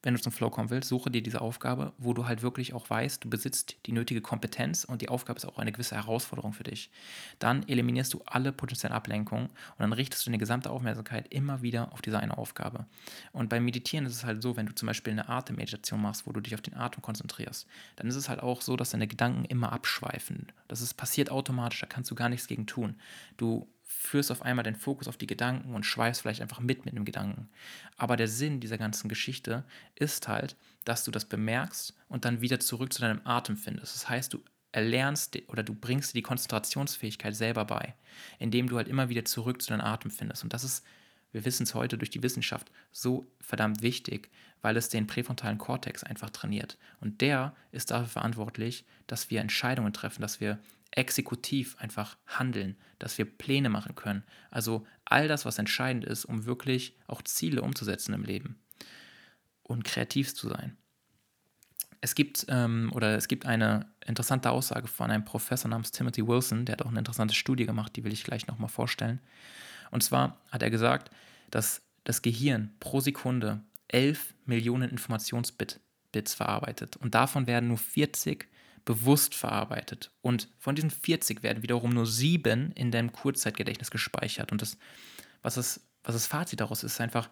Wenn du zum Flow kommen willst, suche dir diese Aufgabe, wo du halt wirklich auch weißt, du besitzt die nötige Kompetenz und die Aufgabe ist auch eine gewisse Herausforderung für dich. Dann eliminierst du alle potenziellen Ablenkungen und dann richtest du deine gesamte Aufmerksamkeit immer wieder auf diese eine Aufgabe. Und beim Meditieren ist es halt so, wenn du zum Beispiel eine Atemmeditation machst, wo du dich auf den Atem konzentrierst, dann ist es halt auch so, dass deine Gedanken immer abschweifen. Das ist passiert automatisch, da kannst du gar nichts gegen tun. Du führst auf einmal den Fokus auf die Gedanken und schweifst vielleicht einfach mit mit dem Gedanken. Aber der Sinn dieser ganzen Geschichte ist halt, dass du das bemerkst und dann wieder zurück zu deinem Atem findest. Das heißt, du erlernst oder du bringst dir die Konzentrationsfähigkeit selber bei, indem du halt immer wieder zurück zu deinem Atem findest. Und das ist, wir wissen es heute durch die Wissenschaft, so verdammt wichtig, weil es den präfrontalen Kortex einfach trainiert. Und der ist dafür verantwortlich, dass wir Entscheidungen treffen, dass wir exekutiv einfach handeln, dass wir Pläne machen können. Also all das, was entscheidend ist, um wirklich auch Ziele umzusetzen im Leben und kreativ zu sein. Es gibt ähm, oder es gibt eine interessante Aussage von einem Professor namens Timothy Wilson, der hat auch eine interessante Studie gemacht, die will ich gleich nochmal vorstellen. Und zwar hat er gesagt, dass das Gehirn pro Sekunde 11 Millionen Informationsbits verarbeitet und davon werden nur 40 bewusst verarbeitet. Und von diesen 40 werden wiederum nur sieben in deinem Kurzzeitgedächtnis gespeichert. Und das, was, das, was das Fazit daraus ist, ist einfach,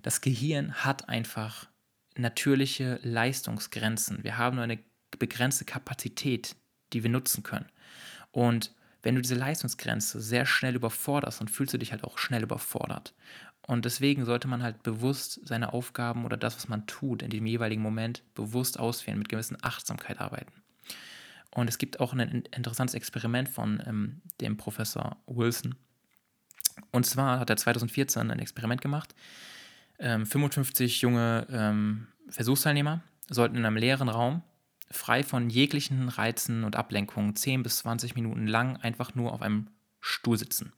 das Gehirn hat einfach natürliche Leistungsgrenzen. Wir haben nur eine begrenzte Kapazität, die wir nutzen können. Und wenn du diese Leistungsgrenze sehr schnell überforderst, dann fühlst du dich halt auch schnell überfordert. Und deswegen sollte man halt bewusst seine Aufgaben oder das, was man tut, in dem jeweiligen Moment bewusst auswählen, mit gewissen Achtsamkeit arbeiten. Und es gibt auch ein interessantes Experiment von ähm, dem Professor Wilson. Und zwar hat er 2014 ein Experiment gemacht. Ähm, 55 junge ähm, Versuchsteilnehmer sollten in einem leeren Raum frei von jeglichen Reizen und Ablenkungen 10 bis 20 Minuten lang einfach nur auf einem Stuhl sitzen.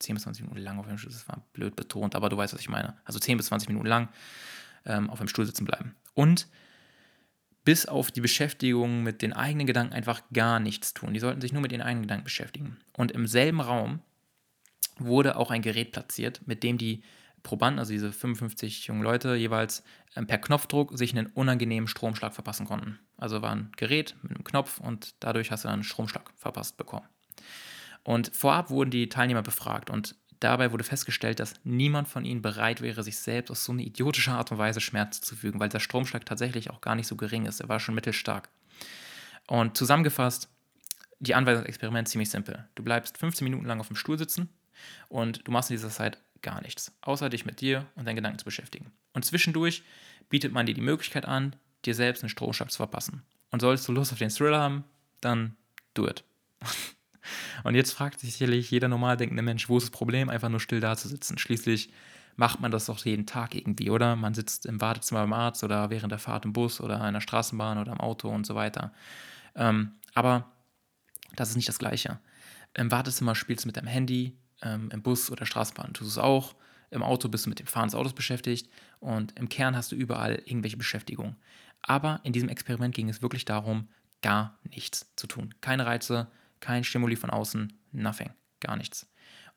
10 bis 20 Minuten lang auf einem Stuhl, das war blöd betont, aber du weißt, was ich meine. Also 10 bis 20 Minuten lang ähm, auf einem Stuhl sitzen bleiben. Und bis auf die Beschäftigung mit den eigenen Gedanken einfach gar nichts tun. Die sollten sich nur mit ihren eigenen Gedanken beschäftigen. Und im selben Raum wurde auch ein Gerät platziert, mit dem die Probanden, also diese 55 jungen Leute, jeweils ähm, per Knopfdruck sich einen unangenehmen Stromschlag verpassen konnten. Also war ein Gerät mit einem Knopf und dadurch hast du dann einen Stromschlag verpasst bekommen. Und vorab wurden die Teilnehmer befragt und Dabei wurde festgestellt, dass niemand von ihnen bereit wäre, sich selbst auf so eine idiotische Art und Weise Schmerz zuzufügen, weil der Stromschlag tatsächlich auch gar nicht so gering ist. Er war schon mittelstark. Und zusammengefasst, die Anweisung des Experiments ziemlich simpel. Du bleibst 15 Minuten lang auf dem Stuhl sitzen und du machst in dieser Zeit gar nichts, außer dich mit dir und deinen Gedanken zu beschäftigen. Und zwischendurch bietet man dir die Möglichkeit an, dir selbst einen Stromschlag zu verpassen. Und solltest du Lust auf den Thriller haben, dann do it. [LAUGHS] Und jetzt fragt sich sicherlich jeder normal denkende Mensch, wo ist das Problem, einfach nur still da zu sitzen. Schließlich macht man das doch jeden Tag irgendwie, oder? Man sitzt im Wartezimmer beim Arzt oder während der Fahrt im Bus oder in der Straßenbahn oder im Auto und so weiter. Ähm, aber das ist nicht das Gleiche. Im Wartezimmer spielst du mit deinem Handy, ähm, im Bus oder Straßenbahn tust du es auch. Im Auto bist du mit dem Fahren des Autos beschäftigt und im Kern hast du überall irgendwelche Beschäftigung. Aber in diesem Experiment ging es wirklich darum, gar nichts zu tun. Keine Reize, kein Stimuli von außen, nothing, gar nichts.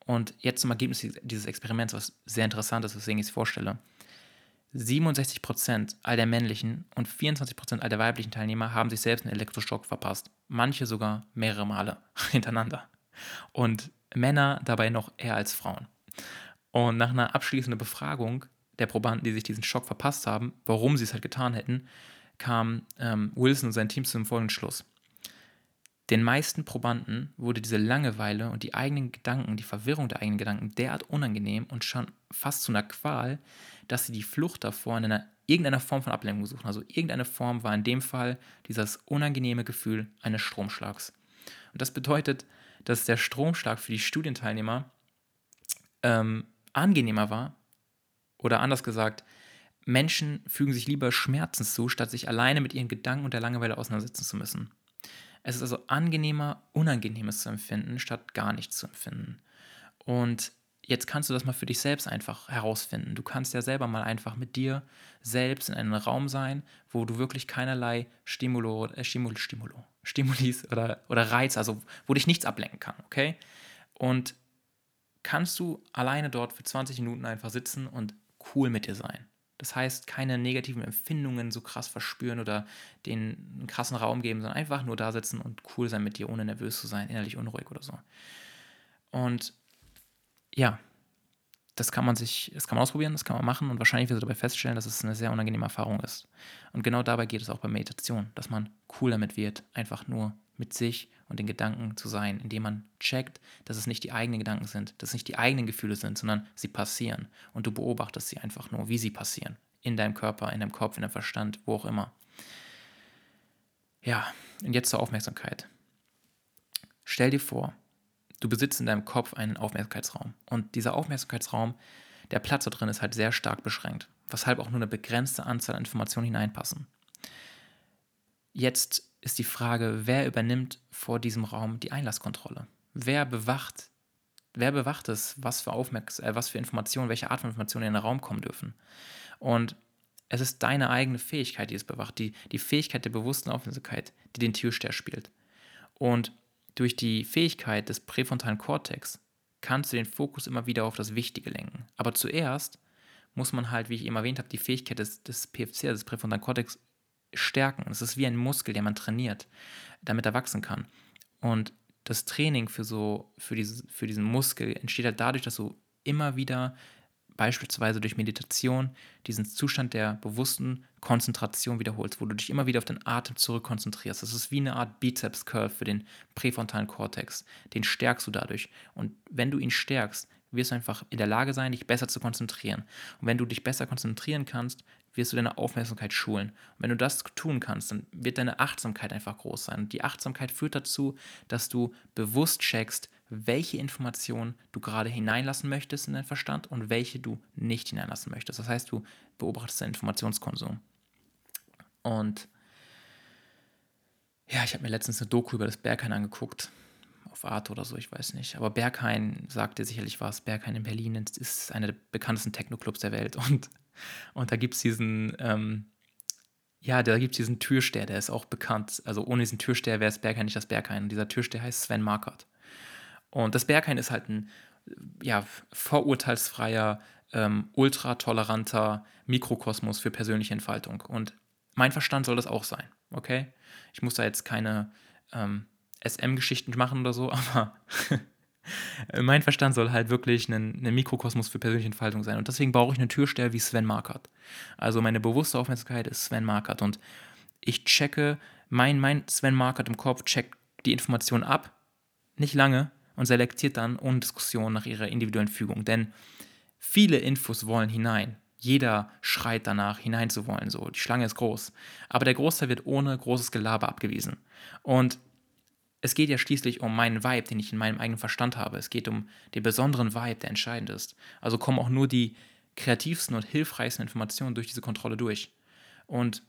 Und jetzt zum Ergebnis dieses Experiments, was sehr interessant ist, weswegen ich es vorstelle. 67% all der männlichen und 24% all der weiblichen Teilnehmer haben sich selbst einen Elektroschock verpasst. Manche sogar mehrere Male [LAUGHS] hintereinander. Und Männer dabei noch eher als Frauen. Und nach einer abschließenden Befragung der Probanden, die sich diesen Schock verpasst haben, warum sie es halt getan hätten, kam ähm, Wilson und sein Team zum folgenden Schluss. Den meisten Probanden wurde diese Langeweile und die eigenen Gedanken, die Verwirrung der eigenen Gedanken derart unangenehm und schon fast zu einer Qual, dass sie die Flucht davor in einer, irgendeiner Form von Ablenkung suchen. Also irgendeine Form war in dem Fall dieses unangenehme Gefühl eines Stromschlags. Und das bedeutet, dass der Stromschlag für die Studienteilnehmer ähm, angenehmer war. Oder anders gesagt, Menschen fügen sich lieber Schmerzen zu, statt sich alleine mit ihren Gedanken und der Langeweile auseinandersetzen zu müssen. Es ist also angenehmer, Unangenehmes zu empfinden, statt gar nichts zu empfinden. Und jetzt kannst du das mal für dich selbst einfach herausfinden. Du kannst ja selber mal einfach mit dir selbst in einem Raum sein, wo du wirklich keinerlei Stimulo, äh, Stimul, Stimulo, Stimulis oder, oder Reiz, also wo dich nichts ablenken kann, okay? Und kannst du alleine dort für 20 Minuten einfach sitzen und cool mit dir sein. Das heißt, keine negativen Empfindungen so krass verspüren oder den einen krassen Raum geben, sondern einfach nur da sitzen und cool sein mit dir, ohne nervös zu sein, innerlich unruhig oder so. Und ja, das kann man sich, das kann man ausprobieren, das kann man machen und wahrscheinlich wird du dabei feststellen, dass es eine sehr unangenehme Erfahrung ist. Und genau dabei geht es auch bei Meditation, dass man cool damit wird, einfach nur mit sich und den Gedanken zu sein, indem man checkt, dass es nicht die eigenen Gedanken sind, dass es nicht die eigenen Gefühle sind, sondern sie passieren und du beobachtest sie einfach nur, wie sie passieren. In deinem Körper, in deinem Kopf, in deinem Verstand, wo auch immer. Ja, und jetzt zur Aufmerksamkeit. Stell dir vor, du besitzt in deinem Kopf einen Aufmerksamkeitsraum. Und dieser Aufmerksamkeitsraum, der Platz da drin ist halt sehr stark beschränkt, weshalb auch nur eine begrenzte Anzahl an Informationen hineinpassen. Jetzt ist die Frage, wer übernimmt vor diesem Raum die Einlasskontrolle? Wer bewacht, wer bewacht es, was für, Aufmerks äh, was für Informationen, welche Art von Informationen in den Raum kommen dürfen? Und es ist deine eigene Fähigkeit, die es bewacht, die, die Fähigkeit der bewussten Aufmerksamkeit, die den Türsteher spielt. Und durch die Fähigkeit des präfrontalen Kortex kannst du den Fokus immer wieder auf das Wichtige lenken. Aber zuerst muss man halt, wie ich eben erwähnt habe, die Fähigkeit des, des PFC, des präfrontalen Kortex, stärken. Es ist wie ein Muskel, den man trainiert, damit er wachsen kann. Und das Training für, so, für, diese, für diesen Muskel entsteht halt dadurch, dass du immer wieder beispielsweise durch Meditation diesen Zustand der bewussten Konzentration wiederholst, wo du dich immer wieder auf den Atem zurückkonzentrierst. Das ist wie eine Art Bizeps-Curve für den präfrontalen Kortex. Den stärkst du dadurch. Und wenn du ihn stärkst, wirst du einfach in der Lage sein, dich besser zu konzentrieren. Und wenn du dich besser konzentrieren kannst, wirst du deine Aufmerksamkeit schulen. Und wenn du das tun kannst, dann wird deine Achtsamkeit einfach groß sein. Und die Achtsamkeit führt dazu, dass du bewusst checkst, welche Informationen du gerade hineinlassen möchtest in deinen Verstand und welche du nicht hineinlassen möchtest. Das heißt, du beobachtest deinen Informationskonsum. Und ja, ich habe mir letztens eine Doku über das Berghain angeguckt. Auf Art oder so, ich weiß nicht. Aber Berghain sagt dir sicherlich was. Berghain in Berlin ist einer der bekanntesten Techno-Clubs der Welt. Und und da gibt es diesen, ähm, ja, da gibt es diesen Türsteher, der ist auch bekannt. Also ohne diesen Türsteher wäre es Berghain nicht das Berghain. Und dieser Türsteher heißt Sven Markert. Und das Berghain ist halt ein ja, vorurteilsfreier, ähm, ultratoleranter Mikrokosmos für persönliche Entfaltung. Und mein Verstand soll das auch sein, okay? Ich muss da jetzt keine ähm, SM-Geschichten machen oder so, [LAUGHS] aber mein Verstand soll halt wirklich ein, ein, Mikrokosmos für persönliche Entfaltung sein. Und deswegen brauche ich einen Türsteher wie Sven Markert. Also meine bewusste Aufmerksamkeit ist Sven Markert. Und ich checke, mein, mein Sven Markert im Kopf checkt die Information ab, nicht lange, und selektiert dann ohne Diskussion nach ihrer individuellen Fügung. Denn viele Infos wollen hinein. Jeder schreit danach, hineinzuwollen. So, die Schlange ist groß. Aber der Großteil wird ohne großes Gelaber abgewiesen. Und es geht ja schließlich um meinen Vibe, den ich in meinem eigenen Verstand habe. Es geht um den besonderen Vibe, der entscheidend ist. Also kommen auch nur die kreativsten und hilfreichsten Informationen durch diese Kontrolle durch. Und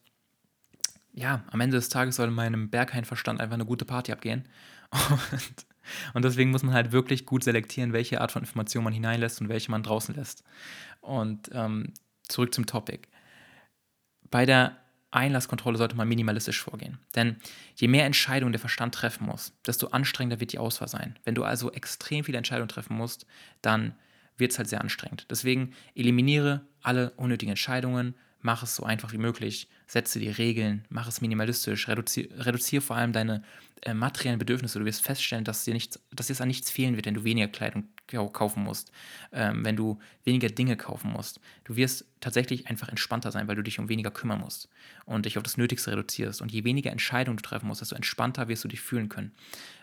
ja, am Ende des Tages soll in meinem Berghain-Verstand einfach eine gute Party abgehen. [LAUGHS] Und, und, deswegen muss man halt wirklich gut selektieren, welche Art von Information man hineinlässt und welche man draußen lässt. Und ähm, zurück zum Topic. Bei der Einlasskontrolle sollte man minimalistisch vorgehen. Denn je mehr Entscheidungen der Verstand treffen muss, desto anstrengender wird die Auswahl sein. Wenn du also extrem viele Entscheidungen treffen musst, dann wird es halt sehr anstrengend. Deswegen eliminiere alle unnötigen Entscheidungen, mach es so einfach wie möglich, setze die Regeln, mach es minimalistisch, reduziere reduzier vor allem deine äh, materiellen Bedürfnisse. Du wirst feststellen, dass dir, nichts, dass dir an nichts fehlen wird, wenn du weniger Kleidung kaufen musst, ähm, wenn du weniger Dinge kaufen musst. Du wirst tatsächlich einfach entspannter sein, weil du dich um weniger kümmern musst und dich auf das Nötigste reduzierst. Und je weniger Entscheidungen du treffen musst, desto entspannter wirst du dich fühlen können.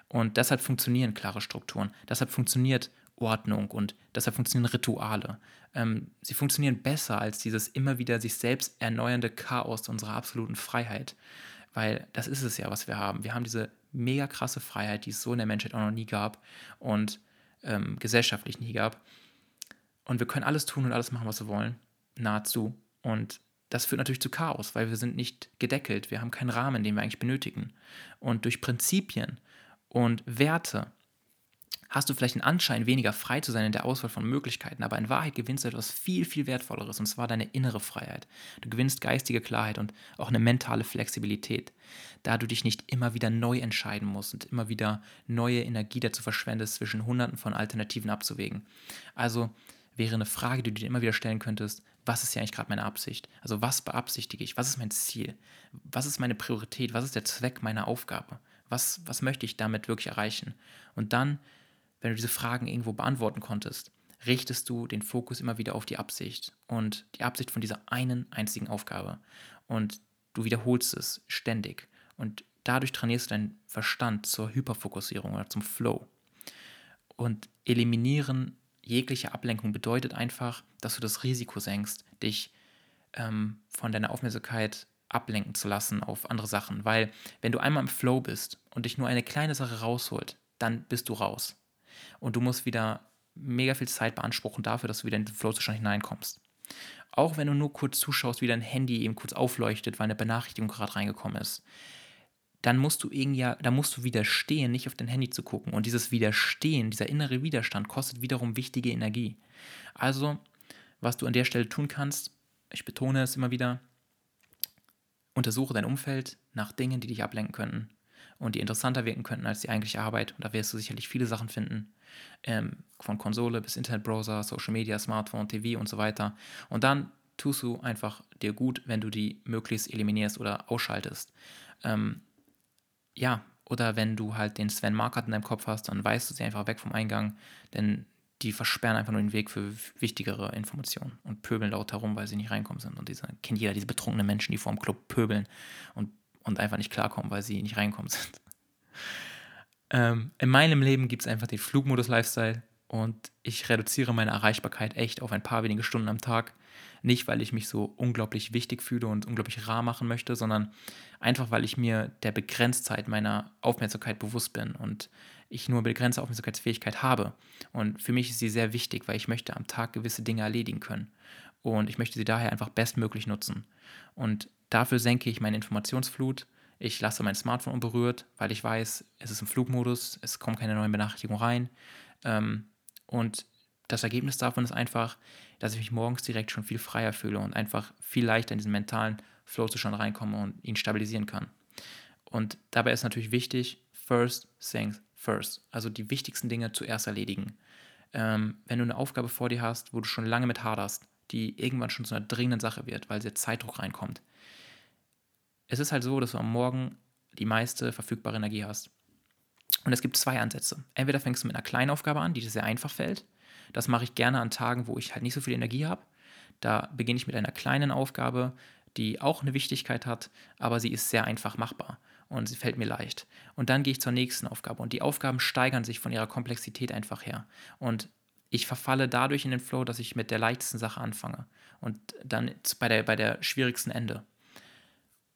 Und deshalb funktionieren klare Strukturen. Deshalb funktioniert Ordnung und deshalb funktionieren Rituale. Ähm, sie funktionieren besser als dieses immer wieder sich selbst erneuernde Chaos unserer absoluten Freiheit. Weil das ist es ja, was wir haben. Wir haben diese mega krasse Freiheit, die es so in der Menschheit auch noch nie gab und ähm, gesellschaftlich nie gab. Und wir können alles tun und alles machen, was wir wollen. Nahezu. Und das führt natürlich zu Chaos, weil wir sind nicht gedeckelt. Wir haben keinen Rahmen, den wir eigentlich benötigen. Und durch Prinzipien und Werte hast du vielleicht den Anschein, weniger frei zu sein in der Auswahl von Möglichkeiten, aber in Wahrheit gewinnst du etwas viel, viel Wertvolleres, und zwar deine innere Freiheit. Du gewinnst geistige Klarheit und auch eine mentale Flexibilität, da du dich nicht immer wieder neu entscheiden musst und immer wieder neue Energie dazu verschwendest, zwischen Hunderten von Alternativen abzuwägen. Also wäre eine Frage, die du dir immer wieder stellen könntest, was ist hier eigentlich gerade meine Absicht? Also was beabsichtige ich? Was ist mein Ziel? Was ist meine Priorität? Was ist der Zweck meiner Aufgabe? Was, was möchte ich damit wirklich erreichen? Und dann, wenn du diese Fragen irgendwo beantworten konntest, richtest du den Fokus immer wieder auf die Absicht und die Absicht von dieser einen einzigen Aufgabe. Und du wiederholst es ständig. Und dadurch trainierst du deinen Verstand zur Hyperfokussierung oder zum Flow. Und eliminieren jegliche Ablenkung bedeutet einfach, dass du das Risiko senkst, dich ähm, von deiner Aufmerksamkeit ablenken zu lassen auf andere Sachen. Weil wenn du einmal im Flow bist und dich nur eine kleine Sache rausholt, dann bist du raus. Und du musst wieder mega viel Zeit beanspruchen dafür, dass du wieder in den Flow-Zustand hineinkommst. Auch wenn du nur kurz zuschaust, wie dein Handy eben kurz aufleuchtet, weil eine Benachrichtigung gerade reingekommen ist, dann musst du irgendwie, da musst du widerstehen, nicht auf dein Handy zu gucken. Und dieses Widerstehen, dieser innere Widerstand kostet wiederum wichtige Energie. Also, was du an der Stelle tun kannst, ich betone es immer wieder, untersuche dein Umfeld nach Dingen, die dich ablenken könnten und die interessanter wirken könnten als die eigentliche Arbeit. Und da wirst du sicherlich viele Sachen finden, ähm, von Konsole bis Internetbrowser, Social Media, Smartphone, TV und so weiter. Und dann tust du einfach dir gut, wenn du die möglichst eliminierst oder ausschaltest. Ähm, ja, oder wenn du halt den Sven Markert in deinem Kopf hast, dann weißt du sie einfach weg vom Eingang, denn die versperren einfach nur den Weg für wichtigere Informationen und pöbeln laut herum, weil sie nicht reinkommen sind. Und diese, kennt jeder diese betrunkenen Menschen, die vor dem Club pöbeln und, und einfach nicht klarkommen, weil sie nicht reinkommen sind. [LAUGHS] Ähm, in meinem Leben gibt es einfach den Flugmodus-Lifestyle und ich reduziere meine Erreichbarkeit echt auf ein paar wenige Stunden am Tag. Nicht, weil ich mich so unglaublich wichtig fühle und unglaublich rar machen möchte, sondern einfach, weil ich mir der Begrenztheit meiner Aufmerksamkeit bewusst bin und ich nur begrenzte Aufmerksamkeitsfähigkeit habe. Und für mich ist sie sehr wichtig, weil ich möchte am Tag gewisse Dinge erledigen können. Und ich möchte sie daher einfach bestmöglich nutzen. Und dafür senke ich meine Informationsflut. Ich lasse mein Smartphone unberührt, weil ich weiß, es ist im Flugmodus, es kommen keine neuen Benachrichtigungen rein. Ähm, und das Ergebnis davon ist einfach, dass ich mich morgens direkt schon viel freier fühle und einfach viel leichter in diesen mentalen Flow-Zustand reinkomme und ihn stabilisieren kann. Und dabei ist natürlich wichtig, first things first. Also die wichtigsten Dinge zuerst erledigen. Ähm, wenn du eine Aufgabe vor dir hast, wo du schon lange mit haderst, die irgendwann schon zu einer dringenden Sache wird, weil der Zeitdruck reinkommt. Es ist halt so, dass du am Morgen die meiste verfügbare Energie hast. Und es gibt zwei Ansätze. Entweder fängst du mit einer kleinen Aufgabe an, die dir sehr einfach fällt. Das mache ich gerne an Tagen, wo ich halt nicht so viel Energie habe. Da beginne ich mit einer kleinen Aufgabe, die auch eine Wichtigkeit hat, aber sie ist sehr einfach machbar und sie fällt mir leicht. Und dann gehe ich zur nächsten Aufgabe und die Aufgaben steigern sich von ihrer Komplexität einfach her. Und ich verfalle dadurch in den Flow, dass ich mit der leichtesten Sache anfange und dann bei der, bei der schwierigsten Ende.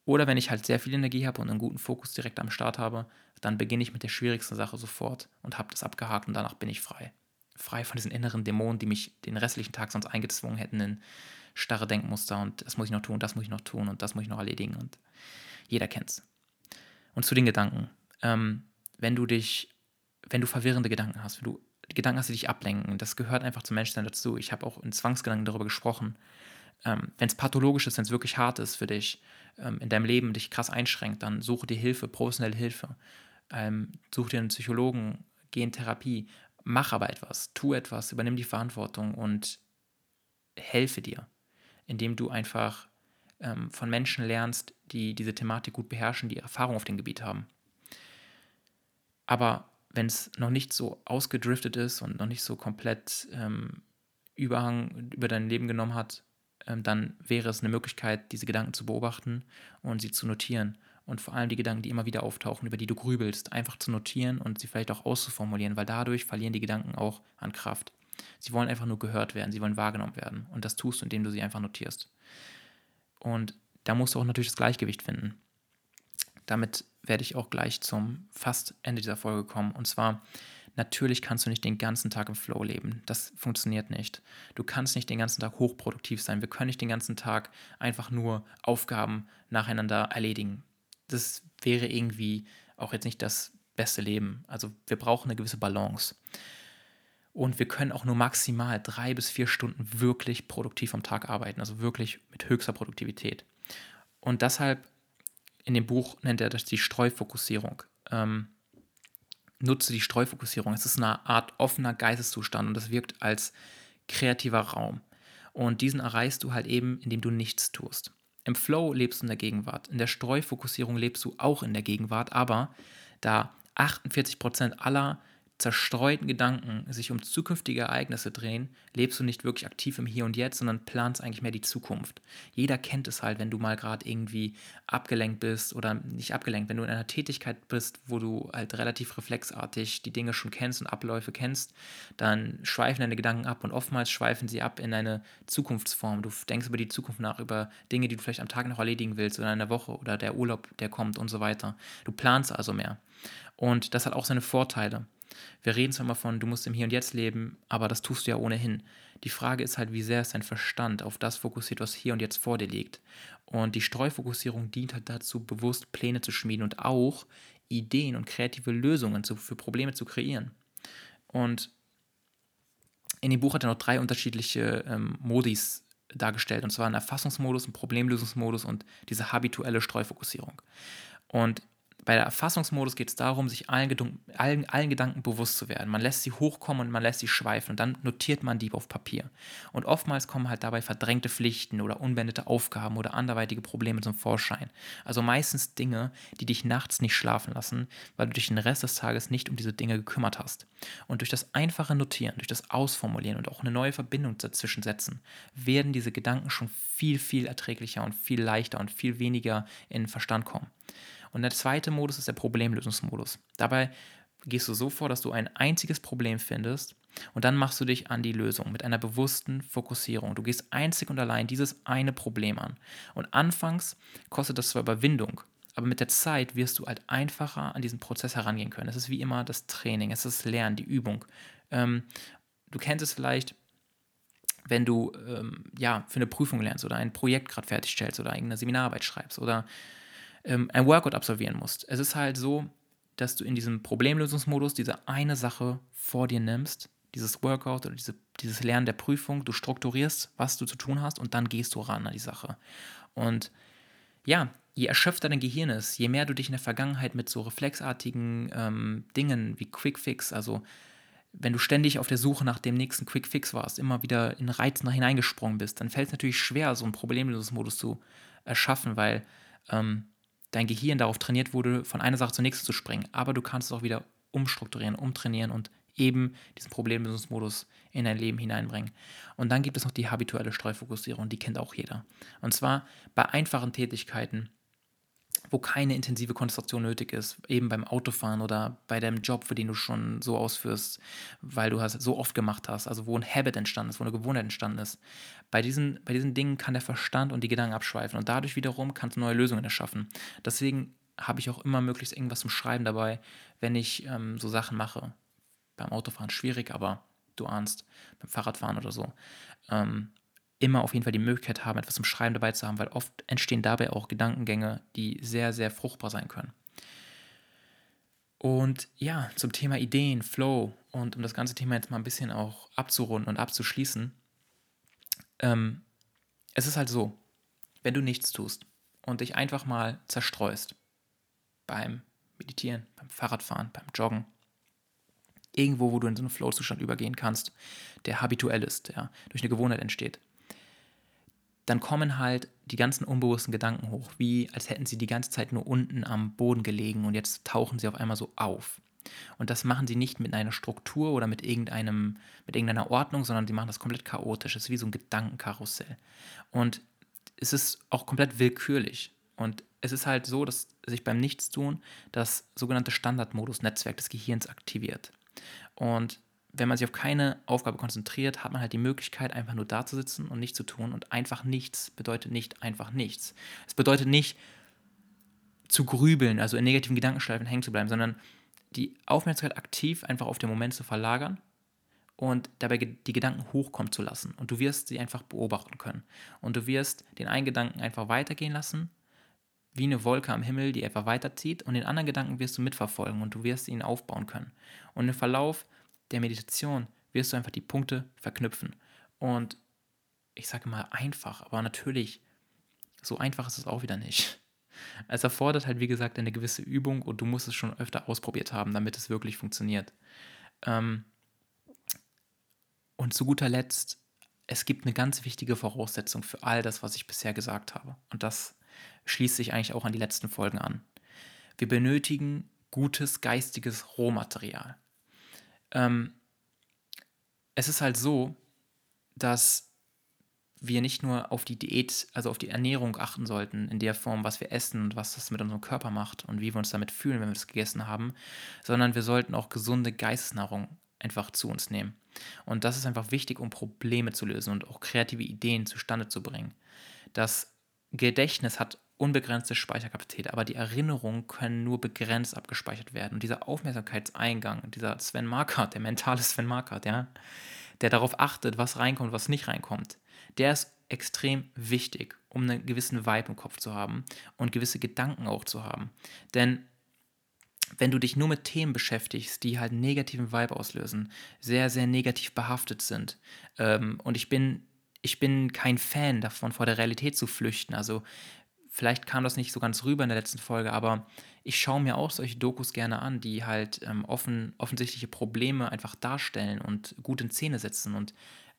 Oder wenn ich halt sehr viel Energie habe und einen guten Fokus direkt am Start habe, dann beginne ich mit der schwierigsten Sache sofort und habe das abgehakt und danach bin ich frei. Frei von diesen inneren Dämonen, die mich den restlichen Tag sonst eingezwungen hätten in starre Denkmuster und das muss ich noch tun, das muss ich noch tun und das muss ich noch erledigen und jeder kennt's. Und zu den Gedanken. Ähm, wenn du dich, wenn du verwirrende Gedanken hast, wenn du Gedanken hast, die dich ablenken, das gehört einfach zum Menschsein dazu. Ich habe auch in Zwangsgedanken darüber gesprochen. Ähm, wenn es pathologisch ist, wenn es wirklich hart ist für dich, ähm, in deinem Leben dich krass einschränkt, dann suche dir Hilfe, professionelle Hilfe. Ähm, such dir einen Psychologen, geh in Therapie, mach aber etwas, tu etwas, übernimm die Verantwortung und helfe dir, indem du einfach ähm, von Menschen lernst, die diese Thematik gut beherrschen, die Erfahrung auf dem Gebiet haben. Aber wenn es noch nicht so ausgedriftet ist und noch nicht so komplett ähm, Überhang über dein Leben genommen hat, dann wäre es eine Möglichkeit, diese Gedanken zu beobachten und sie zu notieren. Und vor allem die Gedanken, die immer wieder auftauchen, über die du grübelst, einfach zu notieren und sie vielleicht auch auszuformulieren, weil dadurch verlieren die Gedanken auch an Kraft. Sie wollen einfach nur gehört werden, sie wollen wahrgenommen werden. Und das tust du, indem du sie einfach notierst. Und da musst du auch natürlich das Gleichgewicht finden. Damit werde ich auch gleich zum fast Ende dieser Folge kommen. Und zwar Natürlich kannst du nicht den ganzen Tag im Flow leben. Das funktioniert nicht. Du kannst nicht den ganzen Tag hochproduktiv sein. Wir können nicht den ganzen Tag einfach nur Aufgaben nacheinander erledigen. Das wäre irgendwie auch jetzt nicht das beste Leben. Also wir brauchen eine gewisse Balance. Und wir können auch nur maximal drei bis vier Stunden wirklich produktiv am Tag arbeiten, also wirklich mit höchster Produktivität. Und deshalb in dem Buch nennt er das die Streufokussierung. Ähm, nutze die Streufokussierung. Es ist eine Art offener Geisteszustand und das wirkt als kreativer Raum. Und diesen erreichst du halt eben, indem du nichts tust. Im Flow lebst du in der Gegenwart. In der Streufokussierung lebst du auch in der Gegenwart, aber da 48% aller zerstreuten Gedanken sich um zukünftige Ereignisse drehen, lebst du nicht wirklich aktiv im Hier und Jetzt, sondern planst eigentlich mehr die Zukunft. Jeder kennt es halt, wenn du mal gerade irgendwie abgelenkt bist oder nicht abgelenkt, wenn du in einer Tätigkeit bist, wo du halt relativ reflexartig die Dinge schon kennst und Abläufe kennst, dann schweifen deine Gedanken ab und oftmals schweifen sie ab in eine Zukunftsform. Du denkst über die Zukunft nach, über Dinge, die du vielleicht am Tag noch erledigen willst oder in der Woche oder der Urlaub, der kommt und so weiter. Du planst also mehr. Und das hat auch seine Vorteile. Wir reden zwar immer von, du musst im Hier und Jetzt leben, aber das tust du ja ohnehin. Die Frage ist halt, wie sehr ist dein Verstand auf das fokussiert, was hier und jetzt vor dir liegt. Und die Streufokussierung dient halt dazu, bewusst Pläne zu schmieden und auch Ideen und kreative Lösungen zu, für Probleme zu kreieren. Und in dem Buch hat er noch drei unterschiedliche ähm, Modis dargestellt, und zwar ein Erfassungsmodus, ein Problemlösungsmodus und diese habituelle Streufokussierung. Und bei der Erfassungsmodus geht es darum, sich allen, allen, allen, Gedanken bewusst zu werden. Man lässt sie hochkommen und man lässt sie schweifen und dann notiert man die auf Papier. Und oftmals kommen halt dabei verdrängte Pflichten oder unbeendete Aufgaben oder anderweitige Probleme zum Vorschein. Also meistens Dinge, die dich nachts nicht schlafen lassen, weil du dich den Rest des Tages nicht um diese Dinge gekümmert hast. Und durch das einfache Notieren, durch das Ausformulieren und auch eine neue Verbindung dazwischen setzen, werden diese Gedanken schon viel, viel erträglicher und viel leichter und viel weniger in den Verstand kommen. Und der zweite Modus ist der Problemlösungsmodus. Dabei gehst du so vor, dass du ein einziges Problem findest und dann machst du dich an die Lösung mit einer bewussten Fokussierung. Du gehst einzig und allein dieses eine Problem an. Und anfangs kostet das zwar Überwindung, aber mit der Zeit wirst du halt einfacher an diesen Prozess herangehen können. Es ist wie immer das Training, es ist das Lernen, die Übung. Ähm, du kennst es vielleicht, wenn du ähm, ja, für eine Prüfung lernst oder ein Projekt gerade fertigstellst oder irgendeine Seminararbeit schreibst oder ähm, ein Workout absolvieren musst. Es ist halt so, dass du in diesem Problemlösungsmodus diese eine Sache vor dir nimmst, dieses Workout oder diese, dieses Lernen der Prüfung, du strukturierst, was du zu tun hast und dann gehst du ran an die Sache. Und ja, je erschöpfter dein Gehirn ist, je mehr du dich in der Vergangenheit mit so reflexartigen ähm, Dingen wie Quick-Fix, also wenn du ständig auf der Suche nach dem nächsten Quick-Fix warst, immer wieder in Reiz nach hineingesprungen bist, dann fällt es natürlich schwer, so einen Problemlösungsmodus zu erschaffen, weil ähm, dein Gehirn darauf trainiert wurde, von einer Sache zur nächsten zu springen. Aber du kannst es auch wieder umstrukturieren, umtrainieren und eben diesen Problemlösungsmodus in dein Leben hineinbringen. Und dann gibt es noch die habituelle Streufokussierung, die kennt auch jeder. Und zwar bei einfachen Tätigkeiten wo keine intensive Konzentration nötig ist, eben beim Autofahren oder bei deinem Job, für den du schon so ausführst, weil du es so oft gemacht hast, also wo ein Habit entstanden ist, wo eine Gewohnheit entstanden ist. Bei diesen, bei diesen Dingen kann der Verstand und die Gedanken abschweifen und dadurch wiederum kannst du neue Lösungen erschaffen. Deswegen habe ich auch immer möglichst irgendwas zum Schreiben dabei, wenn ich ähm, so Sachen mache. Beim Autofahren schwierig, aber du ahnst, beim Fahrradfahren oder so. Ähm, immer auf jeden Fall die Möglichkeit haben, etwas zum Schreiben dabei zu haben, weil oft entstehen dabei auch Gedankengänge, die sehr, sehr fruchtbar sein können. Und ja, zum Thema Ideen, Flow und um das ganze Thema jetzt mal ein bisschen auch abzurunden und abzuschließen. Ähm, es ist halt so, wenn du nichts tust und dich einfach mal zerstreust beim Meditieren, beim Fahrradfahren, beim Joggen, irgendwo, wo du in so einen Flow-Zustand übergehen kannst, der habituell ist, der durch eine Gewohnheit entsteht, dann kommen halt die ganzen unbewussten Gedanken hoch, wie als hätten sie die ganze Zeit nur unten am Boden gelegen und jetzt tauchen sie auf einmal so auf. Und das machen sie nicht mit einer Struktur oder mit, irgendeinem, mit irgendeiner Ordnung, sondern sie machen das komplett chaotisch. Es ist wie so ein Gedankenkarussell. Und es ist auch komplett willkürlich. Und es ist halt so, dass sich beim Nichtstun das sogenannte Standardmodus-Netzwerk des Gehirns aktiviert. Und wenn man sich auf keine Aufgabe konzentriert, hat man halt die Möglichkeit, einfach nur da zu sitzen und nichts zu tun. Und einfach nichts bedeutet nicht einfach nichts. Es bedeutet nicht zu grübeln, also in negativen Gedankenschleifen hängen zu bleiben, sondern die Aufmerksamkeit aktiv einfach auf den Moment zu verlagern und dabei die Gedanken hochkommen zu lassen. Und du wirst sie einfach beobachten können. Und du wirst den einen Gedanken einfach weitergehen lassen, wie eine Wolke am Himmel, die einfach weiterzieht. Und den anderen Gedanken wirst du mitverfolgen und du wirst ihn aufbauen können. Und im Verlauf der Meditation wirst du einfach die Punkte verknüpfen. Und ich sage mal einfach, aber natürlich, so einfach ist es auch wieder nicht. Es erfordert halt, wie gesagt, eine gewisse Übung und du musst es schon öfter ausprobiert haben, damit es wirklich funktioniert. Ähm, Und zu guter Letzt, es gibt eine ganz wichtige Voraussetzung für all das, was ich bisher gesagt habe. Und das schließt sich eigentlich auch an die letzten Folgen an. Wir benötigen gutes geistiges Rohmaterial. Ähm, es ist halt so, dass wir nicht nur auf die Diät, also auf die Ernährung achten sollten, in der Form, was wir essen und was das mit unserem Körper macht und wie wir uns damit fühlen, wenn wir das gegessen haben, sondern wir sollten auch gesunde Geistesnahrung einfach zu uns nehmen. Und das ist einfach wichtig, um Probleme zu lösen und auch kreative Ideen zustande zu bringen. Das Gedächtnis hat unbegrenzte Speicherkapazität, aber die Erinnerungen können nur begrenzt abgespeichert werden. Und dieser Aufmerksamkeitseingang, dieser Sven Markert, der mentale Sven Markert, ja, der darauf achtet, was reinkommt, was nicht reinkommt, der ist extrem wichtig, um einen gewissen Vibe im Kopf zu haben und gewisse Gedanken auch zu haben. Denn wenn du dich nur mit Themen beschäftigst, die halt negativen Vibe auslösen, sehr, sehr negativ behaftet sind, ähm, und ich bin, ich bin kein Fan davon, vor der Realität zu flüchten. Also vielleicht kam das nicht so ganz rüber in der letzten Folge, aber ich schaue mir auch solche Dokus gerne an, die halt ähm, offen, offensichtliche Probleme einfach darstellen und gut in Szene setzen und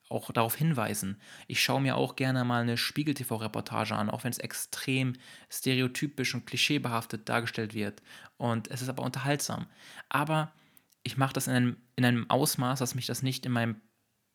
auch darauf hinweisen. Ich schaue mir auch gerne mal eine Spiegel-TV-Reportage an, auch wenn es extrem stereotypisch und klischeebehaftet dargestellt wird. Und es ist aber unterhaltsam. Aber ich mache das in einem, in einem Ausmaß, dass mich das nicht in meinem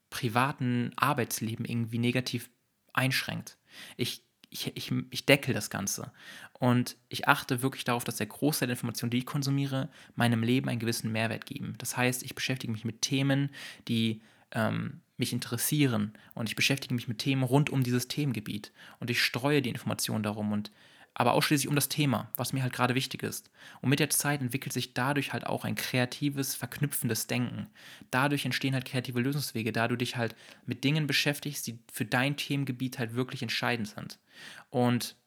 privaten Arbeitsleben irgendwie negativ einschränkt. Ich, ich, ich, ich deckel das Ganze. Und ich achte wirklich darauf, dass der Großteil der Informationen, die ich konsumiere, meinem Leben einen gewissen Mehrwert geben. Das heißt, ich beschäftige mich mit Themen, die ähm, mich interessieren und ich beschäftige mich mit Themen rund um dieses Themengebiet und ich streue die Informationen darum und aber ausschließlich um das Thema, was mir halt gerade wichtig ist. Und mit der Zeit entwickelt sich dadurch halt auch ein kreatives, verknüpfendes Denken. Dadurch entstehen halt kreative Lösungswege, da du dich halt mit Dingen beschäftigst, die für dein Themengebiet halt wirklich entscheidend sind. Und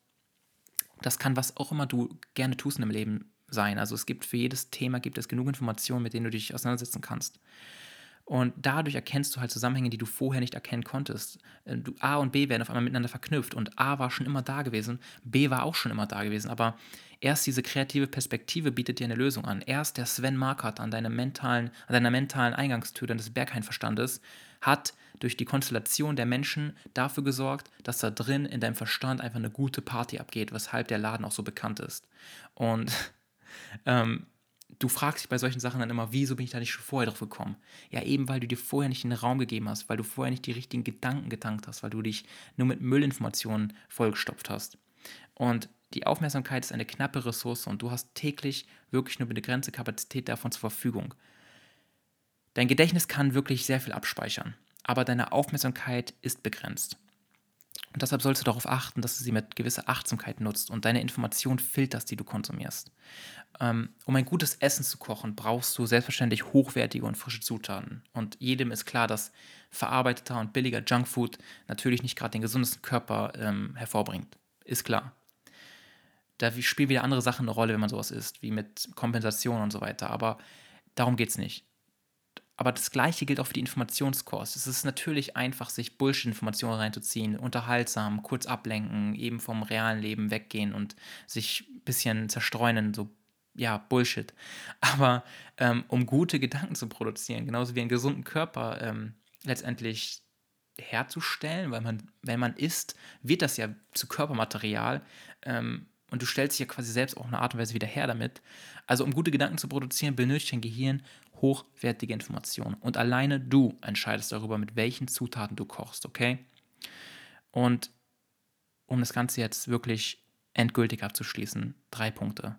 das kann was auch immer du gerne tust im Leben sein. Also es gibt für jedes Thema gibt es genug Informationen, mit denen du dich auseinandersetzen kannst. Und dadurch erkennst du halt Zusammenhänge, die du vorher nicht erkennen konntest. Äh, du, A und B werden auf einmal miteinander verknüpft und A war schon immer da gewesen, B war auch schon immer da gewesen, aber erst diese kreative Perspektive bietet dir eine Lösung an. Erst der Sven Markert an, deinem mentalen, an deiner mentalen Eingangstür deines Bergheinverstandes hat durch die Konstellation der Menschen dafür gesorgt, dass da drin in deinem Verstand einfach eine gute Party abgeht, weshalb der Laden auch so bekannt ist. Und [LAUGHS] ähm, du fragst dich bei solchen Sachen dann immer, wieso bin ich da nicht schon vorher drauf gekommen? Ja, eben weil du dir vorher nicht den Raum gegeben hast, weil du vorher nicht die richtigen Gedanken getankt hast, weil du dich nur mit Müllinformationen vollgestopft hast. Und die Aufmerksamkeit ist eine knappe Ressource und du hast täglich wirklich nur eine begrenzte Kapazität davon zur Verfügung. Dein Gedächtnis kann wirklich sehr viel abspeichern, aber deine Aufmerksamkeit ist begrenzt. Und deshalb sollst du darauf achten, dass du sie mit gewisser Achtsamkeit nutzt und deine Information filterst, die du konsumierst. Ähm, um ein gutes Essen zu kochen, brauchst du selbstverständlich hochwertige und frische Zutaten. Und jedem ist klar, dass verarbeiteter und billiger Junkfood natürlich nicht gerade den gesundesten Körper ähm, hervorbringt. Ist klar. Da spielen wieder andere Sachen eine Rolle, wenn man sowas isst, wie mit Kompensation und so weiter. Aber darum geht es nicht. Aber das Gleiche gilt auch für die Informationskost. Es ist natürlich einfach, sich Bullshit-Informationen reinzuziehen, unterhaltsam, kurz ablenken, eben vom realen Leben weggehen und sich ein bisschen zerstreuen so ja, Bullshit. [LAUGHS] Aber ähm, um gute Gedanken zu produzieren, genauso wie einen gesunden Körper ähm, letztendlich herzustellen, weil man, wenn man isst, wird das ja zu Körpermaterial ähm, und du stellst dich ja quasi selbst auch eine Art und Weise wieder her damit. Also um gute Gedanken zu produzieren, benötigt dein Gehirn hochwertige Informationen. Und alleine du entscheidest darüber, mit welchen Zutaten du kochst, okay? Und um das Ganze jetzt wirklich endgültig abzuschließen, drei Punkte.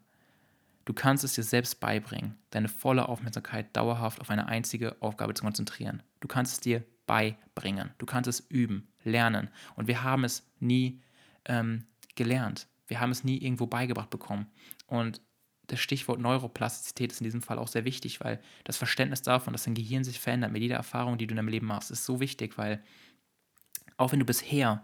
Du kannst es dir selbst beibringen, deine volle Aufmerksamkeit dauerhaft auf eine einzige Aufgabe zu konzentrieren. Du kannst es dir beibringen. Du kannst es üben, lernen. Und wir haben es nie ähm, gelernt. Wir haben es nie irgendwo beigebracht bekommen. Und das Stichwort Neuroplastizität ist in diesem Fall auch sehr wichtig, weil das Verständnis davon, dass dein Gehirn sich verändert mit jeder Erfahrung, die du in deinem Leben machst, ist so wichtig, weil auch wenn du bisher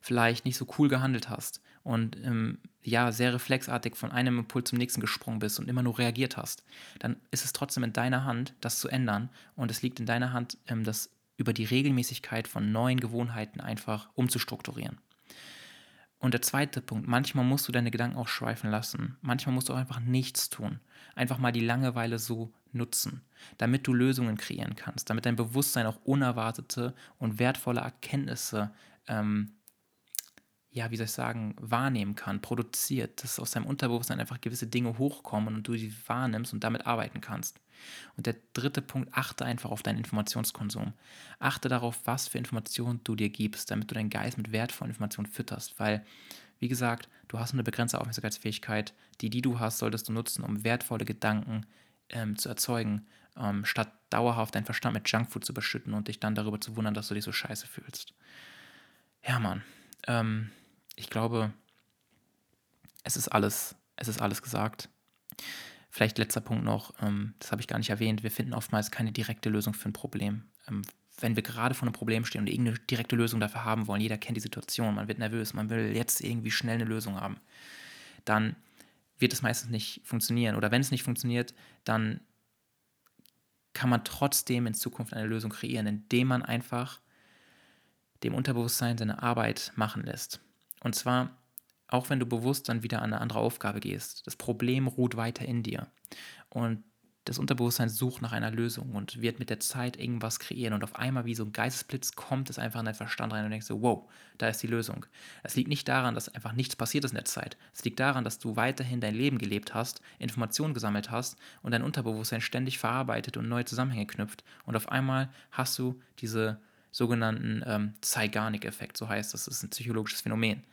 vielleicht nicht so cool gehandelt hast und ähm, ja, sehr reflexartig von einem Impuls zum nächsten gesprungen bist und immer nur reagiert hast, dann ist es trotzdem in deiner Hand, das zu ändern. Und es liegt in deiner Hand, ähm, das über die Regelmäßigkeit von neuen Gewohnheiten einfach umzustrukturieren. Und der zweite Punkt, manchmal musst du deine Gedanken auch schweifen lassen. Manchmal musst du auch einfach nichts tun. Einfach mal die Langeweile so nutzen, damit du Lösungen kreieren kannst, damit dein Bewusstsein auch unerwartete und wertvolle Erkenntnisse, ähm, ja, wie soll ich sagen, wahrnehmen kann, produziert, dass aus deinem Unterbewusstsein einfach gewisse Dinge hochkommen und du sie wahrnimmst und damit arbeiten kannst. Und der dritte Punkt, achte einfach auf deinen Informationskonsum. Achte darauf, was für Informationen du dir gibst, damit du deinen Geist mit wertvollen Informationen fütterst, weil wie gesagt, du hast eine begrenzte Aufmerksamkeitsfähigkeit. Die, die du hast, solltest du nutzen, um wertvolle Gedanken ähm, zu erzeugen, ähm, statt dauerhaft deinen Verstand mit Junkfood zu beschütten und dich dann darüber zu wundern, dass du dich so scheiße fühlst. Ja, Mann. Ähm, ich glaube, es ist alles, es ist alles gesagt. Vielleicht letzter Punkt noch, ähm, das habe ich gar nicht erwähnt, wir finden oftmals keine direkte Lösung für ein Problem. Ähm, wenn wir gerade vor einem Problem stehen und irgendeine direkte Lösung dafür haben wollen, jeder kennt die Situation, man wird nervös, man will jetzt irgendwie schnell eine Lösung haben, dann wird es meistens nicht funktionieren. Oder wenn es nicht funktioniert, dann kann man trotzdem in Zukunft eine Lösung kreieren, indem man einfach dem Unterbewusstsein seine Arbeit machen lässt. Und zwar, auch wenn du bewusst dann wieder an eine andere Aufgabe gehst. Das Problem ruht weiter in dir. Und das Unterbewusstsein sucht nach einer Lösung und wird mit der Zeit irgendwas kreieren. Und auf einmal, wie so ein Geistesblitz, kommt es einfach in deinen Verstand rein und denkst so, wow, da ist die Lösung. Es liegt nicht daran, dass einfach nichts passiert ist in der Zeit. Es liegt daran, dass du weiterhin dein Leben gelebt hast, Informationen gesammelt hast und dein Unterbewusstsein ständig verarbeitet und neue Zusammenhänge knüpft. Und auf einmal hast du diese sogenannten ähm, Zeigarnik-Effekt, so heißt das. Das ist ein psychologisches Phänomen.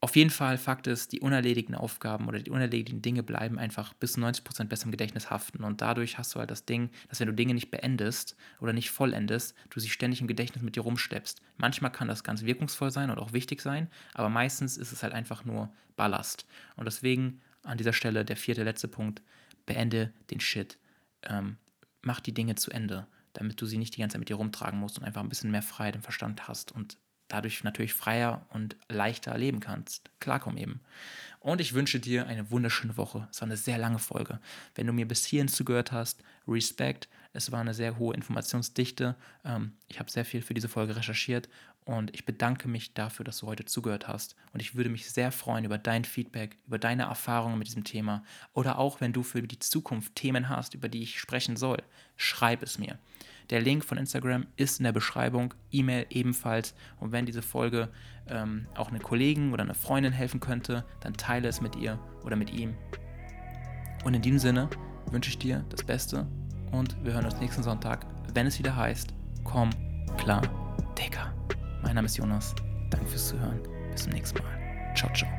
Auf jeden Fall, Fakt ist, die unerledigten Aufgaben oder die unerledigten Dinge bleiben einfach bis 90% besser im Gedächtnis haften. Und dadurch hast du halt das Ding, dass wenn du Dinge nicht beendest oder nicht vollendest, du sie ständig im Gedächtnis mit dir rumschleppst. Manchmal kann das ganz wirkungsvoll sein und auch wichtig sein, aber meistens ist es halt einfach nur Ballast. Und deswegen an dieser Stelle der vierte, letzte Punkt, beende den Shit. Ähm, mach die Dinge zu Ende, damit du sie nicht die ganze Zeit mit dir rumtragen musst und einfach ein bisschen mehr Freiheit im Verstand hast und dadurch natürlich freier und leichter leben kannst. Klarkommen eben. Und ich wünsche dir eine wunderschöne Woche. Es war eine sehr lange Folge. Wenn du mir bis hierhin zugehört hast, Respekt. Es war eine sehr hohe Informationsdichte. Ähm, ich habe sehr viel für diese Folge recherchiert und ich bedanke mich dafür, dass du heute zugehört hast. Und ich würde mich sehr freuen über dein Feedback, über deine Erfahrungen mit diesem Thema oder auch, wenn du für die Zukunft Themen hast, über die ich sprechen soll, schreib es mir. Der Link von Instagram ist in der Beschreibung, E-Mail ebenfalls. Und wenn diese Folge ähm, auch einem Kollegen oder einer Freundin helfen könnte, dann teile es mit ihr oder mit ihm. Und in diesem Sinne wünsche ich dir das Beste und wir hören uns nächsten Sonntag, wenn es wieder heißt, komm klar, Dicker. Mein Name ist Jonas. Danke fürs Zuhören. Bis zum nächsten Mal. Ciao, ciao.